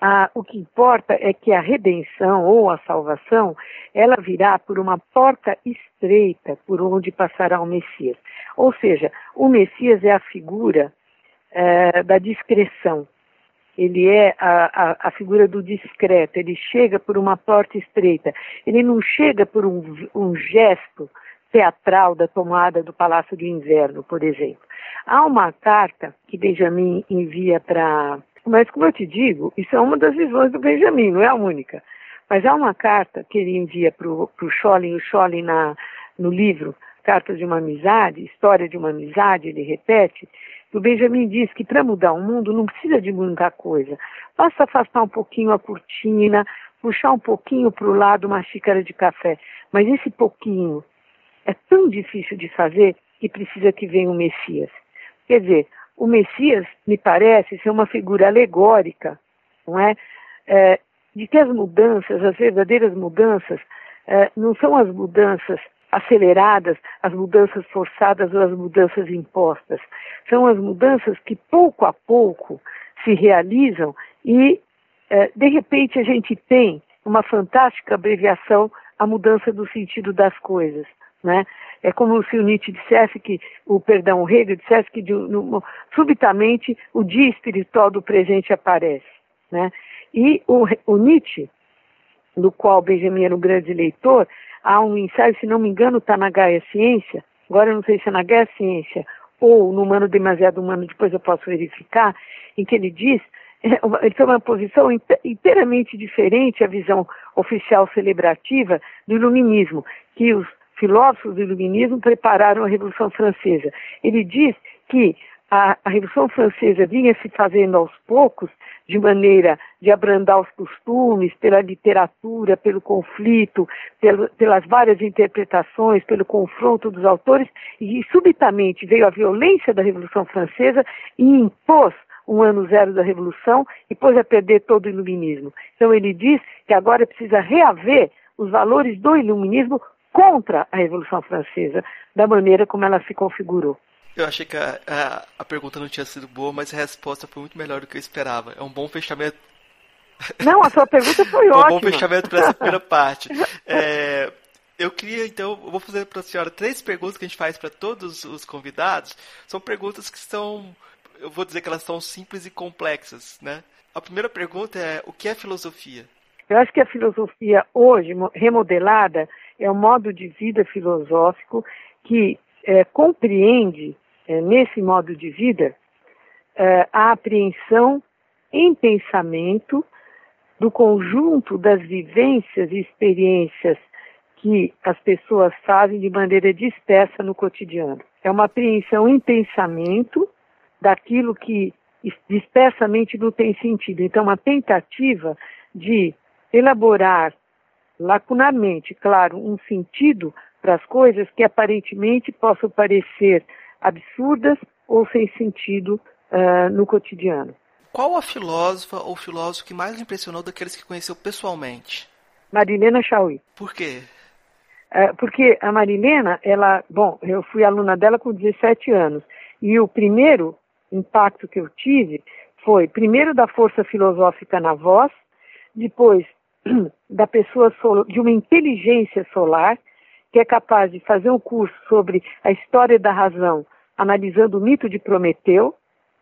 ah, o que importa é que a redenção ou a salvação, ela virá por uma porta estreita por onde passará o Messias. Ou seja, o Messias é a figura é, da discreção. Ele é a, a, a, figura do discreto, ele chega por uma porta estreita, ele não chega por um, um gesto teatral da tomada do Palácio do Inverno, por exemplo. Há uma carta que Benjamin envia para mas, como eu te digo, isso é uma das visões do Benjamin, não é a única. Mas há uma carta que ele envia para o Scholling, o Scholling na, no livro Cartas de uma Amizade, História de uma Amizade, ele repete, o Benjamin diz que para mudar o mundo não precisa de muita coisa. Basta afastar um pouquinho a cortina, puxar um pouquinho para o lado uma xícara de café. Mas esse pouquinho é tão difícil de fazer que precisa que venha o Messias. Quer dizer, o Messias me parece ser uma figura alegórica, não é? é de que as mudanças, as verdadeiras mudanças, é, não são as mudanças aceleradas, as mudanças forçadas ou as mudanças impostas. São as mudanças que pouco a pouco se realizam e, é, de repente, a gente tem uma fantástica abreviação a mudança do sentido das coisas. Né? É como se o Nietzsche dissesse que, o perdão, o Hegel dissesse que de, no, subitamente o dia espiritual do presente aparece. Né? E o, o Nietzsche, do qual Benjamin era um grande leitor, há um ensaio, se não me engano, está na Gaia Ciência, agora eu não sei se é na Gaia Ciência ou no Humano Demasiado Humano, depois eu posso verificar, em que ele diz ele toma uma posição inteiramente diferente à visão oficial celebrativa do iluminismo, que os filósofos do iluminismo prepararam a Revolução Francesa. Ele diz que a, a, Revolução Francesa vinha se fazendo aos poucos, de maneira de abrandar os costumes, pela literatura, pelo conflito, pelo, pelas várias interpretações, pelo confronto dos autores, e subitamente veio a violência da Revolução Francesa e impôs um ano zero da Revolução e pôs a perder todo o iluminismo. Então ele diz que agora precisa reaver os valores do iluminismo contra a Revolução Francesa, da maneira como ela se configurou. Eu achei que a, a, a, pergunta não tinha sido boa, mas a resposta foi muito melhor do que eu esperava. É um bom fechamento. Não, a sua pergunta foi ótima. um bom fechamento para essa primeira parte. É, eu queria, então, eu vou fazer para a senhora três perguntas que a gente faz para todos os convidados. São perguntas que são, eu vou dizer que elas são simples e complexas, né? A primeira pergunta é: o que é filosofia? Eu acho que a filosofia hoje, remodelada, é um modo de vida filosófico que é, compreende, é, nesse modo de vida, é, a apreensão em pensamento do conjunto das vivências e experiências que as pessoas fazem de maneira dispersa no cotidiano. É uma apreensão em pensamento daquilo que dispersamente não tem sentido. Então, uma tentativa de elaborar lacunarmente, claro, um sentido para as coisas que aparentemente possam parecer absurdas ou sem sentido uh, no cotidiano. Qual a filósofa ou filósofo que mais impressionou daqueles que conheceu pessoalmente? Marilena Chauí. Por quê? Uh, porque a Marilena, ela, bom, eu fui aluna dela com 17 anos E o primeiro impacto que eu tive foi, primeiro, da força filosófica na voz, depois, da pessoa de uma inteligência solar, que é capaz de fazer um curso sobre a história da razão, analisando o mito de Prometeu,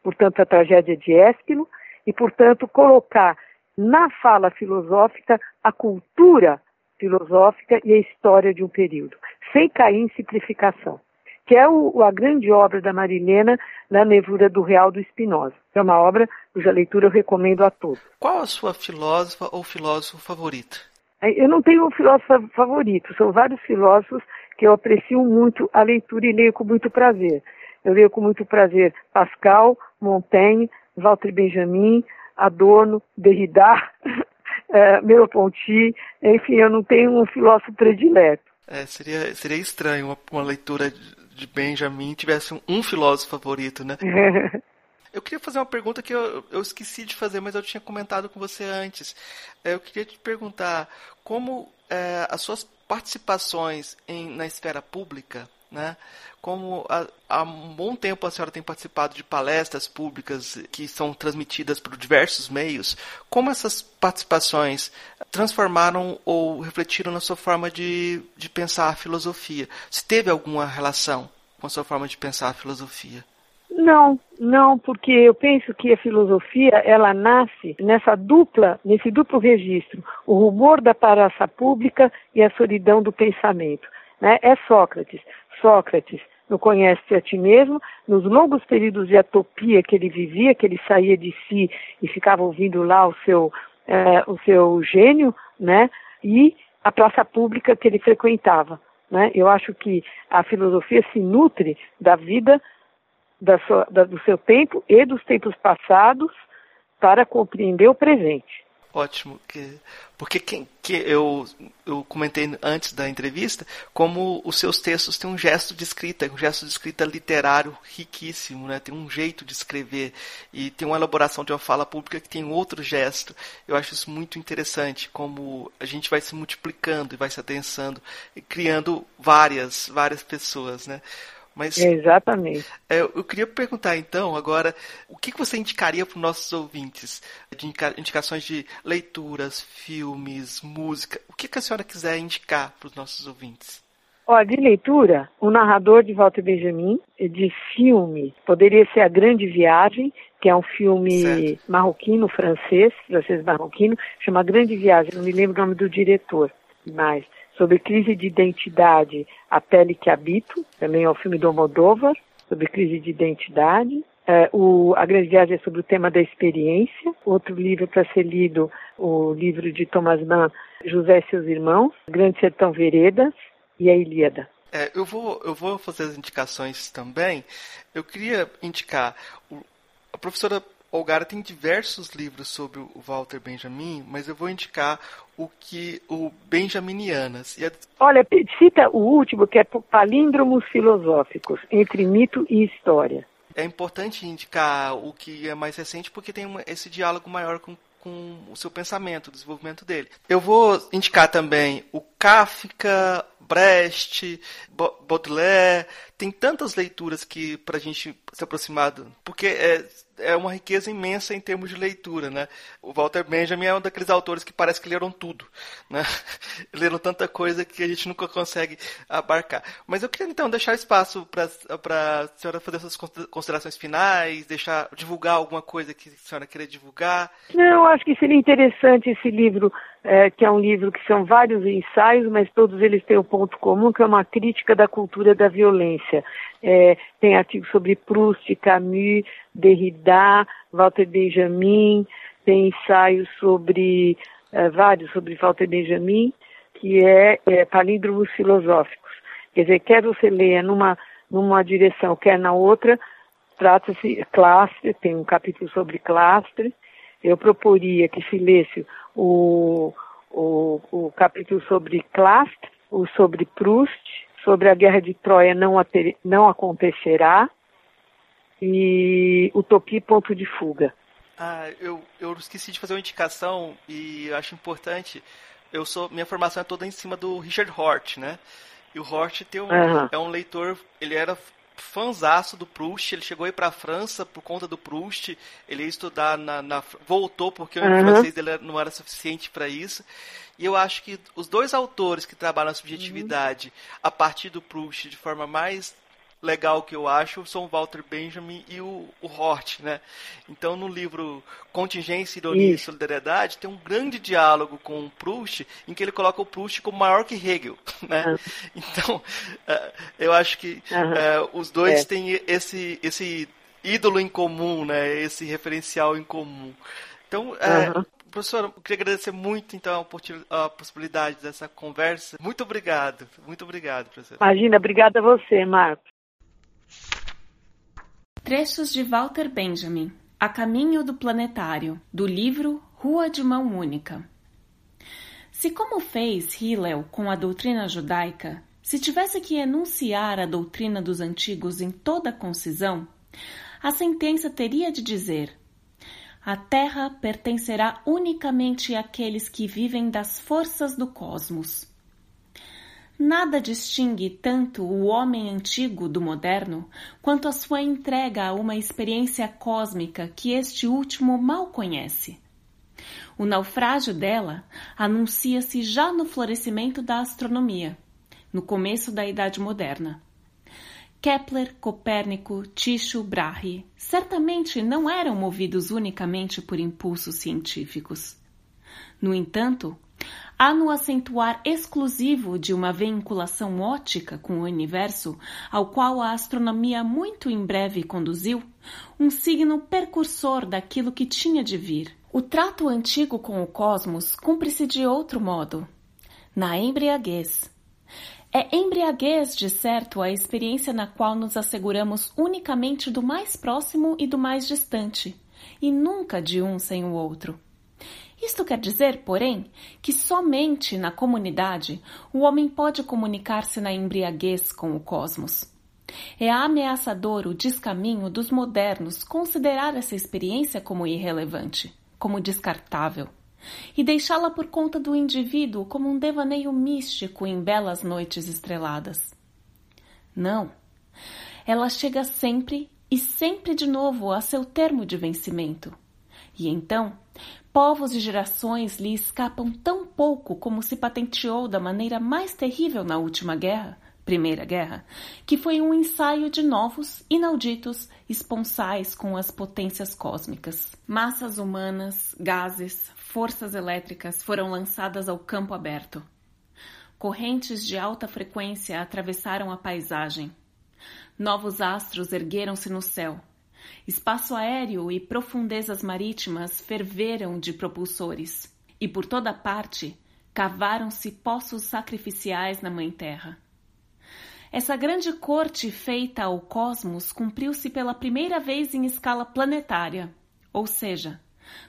portanto, a tragédia de Ésquilo, e, portanto, colocar na fala filosófica a cultura filosófica e a história de um período, sem cair em simplificação, que é o, a grande obra da Marilena na Nevura do Real do Spinoza. É uma obra cuja leitura eu recomendo a todos. Qual a sua filósofa ou filósofo favorito? É, eu não tenho um filósofo favorito, são vários filósofos que eu aprecio muito a leitura e leio com muito prazer. Eu leio com muito prazer Pascal, Montaigne, Walter Benjamin, Adorno, Derrida, é, Merleau-Ponty, enfim, eu não tenho um filósofo predileto. É, seria, seria estranho uma, uma leitura de Benjamin tivesse um, um filósofo favorito, né? Eu queria fazer uma pergunta que eu, eu, esqueci de fazer, mas eu tinha comentado com você antes. É, eu queria te perguntar como é, as suas participações em, na esfera pública né? Como há, há, um bom tempo a senhora tem participado de palestras públicas que são transmitidas por diversos meios, como essas participações transformaram ou refletiram na sua forma de, de pensar a filosofia? Se teve alguma relação com a sua forma de pensar a filosofia? Não, não, porque eu penso que a filosofia ela nasce nessa dupla, nesse duplo registro, o rumor da praça pública e a solidão do pensamento. Né? É Sócrates. Sócrates no Conhece a Ti Mesmo, nos longos períodos de atopia que ele vivia, que ele saía de si e ficava ouvindo lá o seu, é, o seu gênio, né? E a praça pública que ele frequentava. Né? Eu acho que a filosofia se nutre da vida da sua, da, do seu tempo e dos tempos passados para compreender o presente. Ótimo, que, porque quem, que eu, eu comentei antes da entrevista como os seus textos têm um gesto de escrita, um gesto de escrita literário riquíssimo, né? tem um jeito de escrever e tem uma elaboração de uma fala pública que tem outro gesto. Eu acho isso muito interessante, como a gente vai se multiplicando e vai se adensando e criando várias, várias pessoas, né? Mas, Exatamente. É, eu queria perguntar então agora o que você indicaria para os nossos ouvintes de indicações de leituras, filmes, música, o que, que a senhora quiser indicar para os nossos ouvintes? Olha, de leitura, o narrador de Walter Benjamin, de filme, poderia ser A Grande Viagem, que é um filme certo. marroquino, francês, francês marroquino, chama Grande Viagem, não me lembro o nome do diretor, mas sobre crise de identidade, A Pele que Habito, também é o filme do Almodóvar, sobre crise de identidade. É, o, a Grande Viagem é sobre o tema da experiência. Outro livro para ser lido, o livro de Thomas Mann, José e seus irmãos, Grande Sertão Veredas e a Ilíada. É, eu, vou, eu vou fazer as indicações também. Eu queria indicar o, a professora Olgara tem diversos livros sobre o Walter Benjamin, mas eu vou indicar o que o Benjaminianas. A... Olha, cita o último, que é Palíndromos Filosóficos, entre mito e história. É importante indicar o que é mais recente, porque tem esse diálogo maior com, com o seu pensamento, o desenvolvimento dele. Eu vou indicar também o Kafka, Brecht, Baudelaire, tem tantas leituras que para a gente se aproximar, porque é, é uma riqueza imensa em termos de leitura, né? O Walter Benjamin é um daqueles autores que parece que leram tudo, né? leram tanta coisa que a gente nunca consegue abarcar. Mas eu queria então deixar espaço para a senhora fazer suas considerações finais, deixar divulgar alguma coisa que a senhora queria divulgar. Não, acho que seria interessante esse livro, é, que é um livro que são vários ensaios, mas todos eles têm um ponto comum, que é uma crítica da cultura da violência. É, tem artigos sobre Proust, Camus, Derrida, Walter Benjamin, tem ensaios sobre é, vários sobre Walter Benjamin, que é, é palíndromos filosóficos. Quer dizer, quer você leia numa, numa direção, quer na outra, trata-se clastre, tem um capítulo sobre clastre. Eu proporia que se lesse o, o, o capítulo sobre clastre, o sobre Proust, sobre a guerra de Troia não, não acontecerá e Utopia Ponto de Fuga. Ah, eu, eu esqueci de fazer uma indicação e acho importante. Eu sou minha formação é toda em cima do Richard Hort, né? E o Hort tem um, uhum. é um leitor, ele era fanzaço do Proust, ele chegou aí para a França por conta do Proust, ele ia estudar na, na voltou porque uhum. o francês dele não era suficiente para isso. E eu acho que os dois autores que trabalham a subjetividade uhum. a partir do Proust de forma mais legal que eu acho são o Walter Benjamin e o, o Hort, né? Então, no livro Contingência, Ironia Isso. e Solidariedade, tem um grande diálogo com o Proust, em que ele coloca o Proust como maior que Hegel, né? Uhum. Então, uh, eu acho que uhum. uh, os dois é. têm esse, esse ídolo em comum, né? Esse referencial em comum. Então, uh, Professor, eu queria agradecer muito então a possibilidade dessa conversa. Muito obrigado, muito obrigado, professor. Imagina, obrigada a você, Marcos. Trechos de Walter Benjamin, A Caminho do Planetário, do livro Rua de Mão Única. Se, como fez Hillel com a doutrina judaica, se tivesse que enunciar a doutrina dos antigos em toda a concisão, a sentença teria de dizer: a Terra pertencerá unicamente àqueles que vivem das forças do cosmos. Nada distingue tanto o homem antigo do moderno quanto a sua entrega a uma experiência cósmica que este último mal conhece. O naufrágio dela anuncia-se já no florescimento da astronomia, no começo da Idade Moderna. Kepler, Copérnico, Tycho Brahe certamente não eram movidos unicamente por impulsos científicos. No entanto, há no acentuar exclusivo de uma vinculação ótica com o universo, ao qual a astronomia muito em breve conduziu, um signo percursor daquilo que tinha de vir. O trato antigo com o cosmos cumpre-se de outro modo, na embriaguez. É embriaguez, de certo, a experiência na qual nos asseguramos unicamente do mais próximo e do mais distante, e nunca de um sem o outro. Isto quer dizer, porém, que somente na comunidade o homem pode comunicar-se na embriaguez com o cosmos. É ameaçador o descaminho dos modernos considerar essa experiência como irrelevante, como descartável, e deixá-la por conta do indivíduo como um devaneio místico em belas noites estreladas. Não. Ela chega sempre e sempre de novo a seu termo de vencimento. E então povos e gerações lhe escapam tão pouco como se patenteou da maneira mais terrível na última guerra, Primeira Guerra, que foi um ensaio de novos, inauditos esponsais com as potências cósmicas. Massas humanas, gases, forças elétricas foram lançadas ao campo aberto. Correntes de alta frequência atravessaram a paisagem. Novos astros ergueram-se no céu, Espaço aéreo e profundezas marítimas ferveram de propulsores, e por toda parte cavaram-se poços sacrificiais na Mãe Terra. Essa grande corte feita ao cosmos cumpriu-se pela primeira vez em escala planetária, ou seja,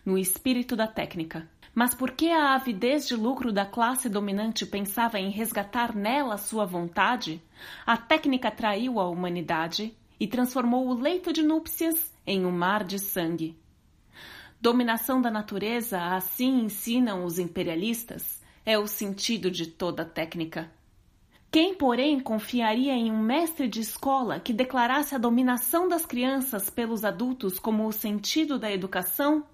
no espírito da técnica. Mas porque a avidez de lucro da classe dominante pensava em resgatar nela sua vontade, a técnica traiu a humanidade e transformou o leito de núpcias em um mar de sangue. Dominação da natureza, assim ensinam os imperialistas, é o sentido de toda técnica. Quem, porém, confiaria em um mestre de escola que declarasse a dominação das crianças pelos adultos como o sentido da educação?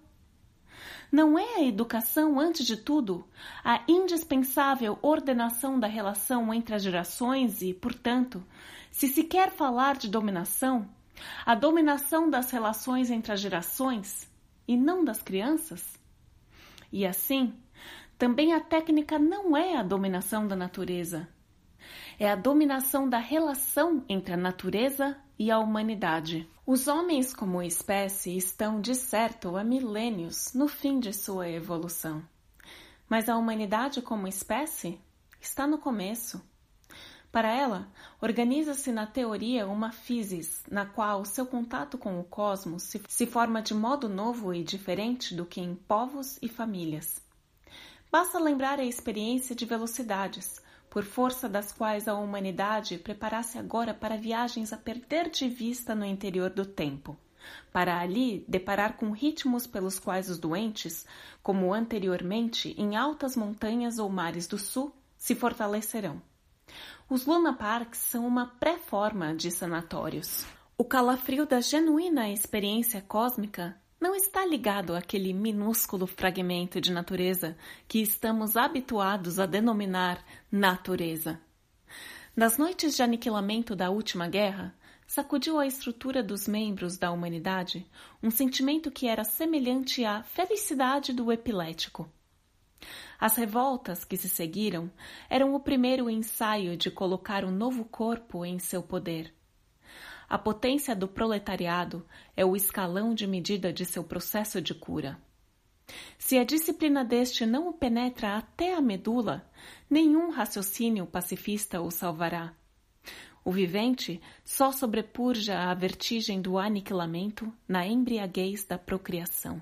Não é a educação, antes de tudo, a indispensável ordenação da relação entre as gerações e, portanto, se se quer falar de dominação, a dominação das relações entre as gerações e não das crianças? E assim, também a técnica não é a dominação da natureza. É a dominação da relação entre a natureza e a humanidade. Os homens, como espécie, estão, de certo, há milênios no fim de sua evolução. Mas a humanidade, como espécie, está no começo. Para ela, organiza-se na teoria uma physis, na qual seu contato com o cosmos se, se forma de modo novo e diferente do que em povos e famílias. Basta lembrar a experiência de velocidades, por força das quais a humanidade preparasse agora para viagens a perder de vista no interior do tempo, para ali deparar com ritmos pelos quais os doentes, como anteriormente em altas montanhas ou mares do sul, se fortalecerão Os Luna Parks são uma pré-forma de sanatórios. O calafrio da genuína experiência cósmica não está ligado àquele minúsculo fragmento de natureza que estamos habituados a denominar natureza. Nas noites de aniquilamento da última guerra, sacudiu a estrutura dos membros da humanidade um sentimento que era semelhante à felicidade do epilético. As revoltas que se seguiram eram o primeiro ensaio de colocar um novo corpo em seu poder. A potência do proletariado é o escalão de medida de seu processo de cura. Se a disciplina deste não o penetra até a medula, nenhum raciocínio pacifista o salvará. O vivente só sobrepuja a vertigem do aniquilamento na embriaguez da procriação.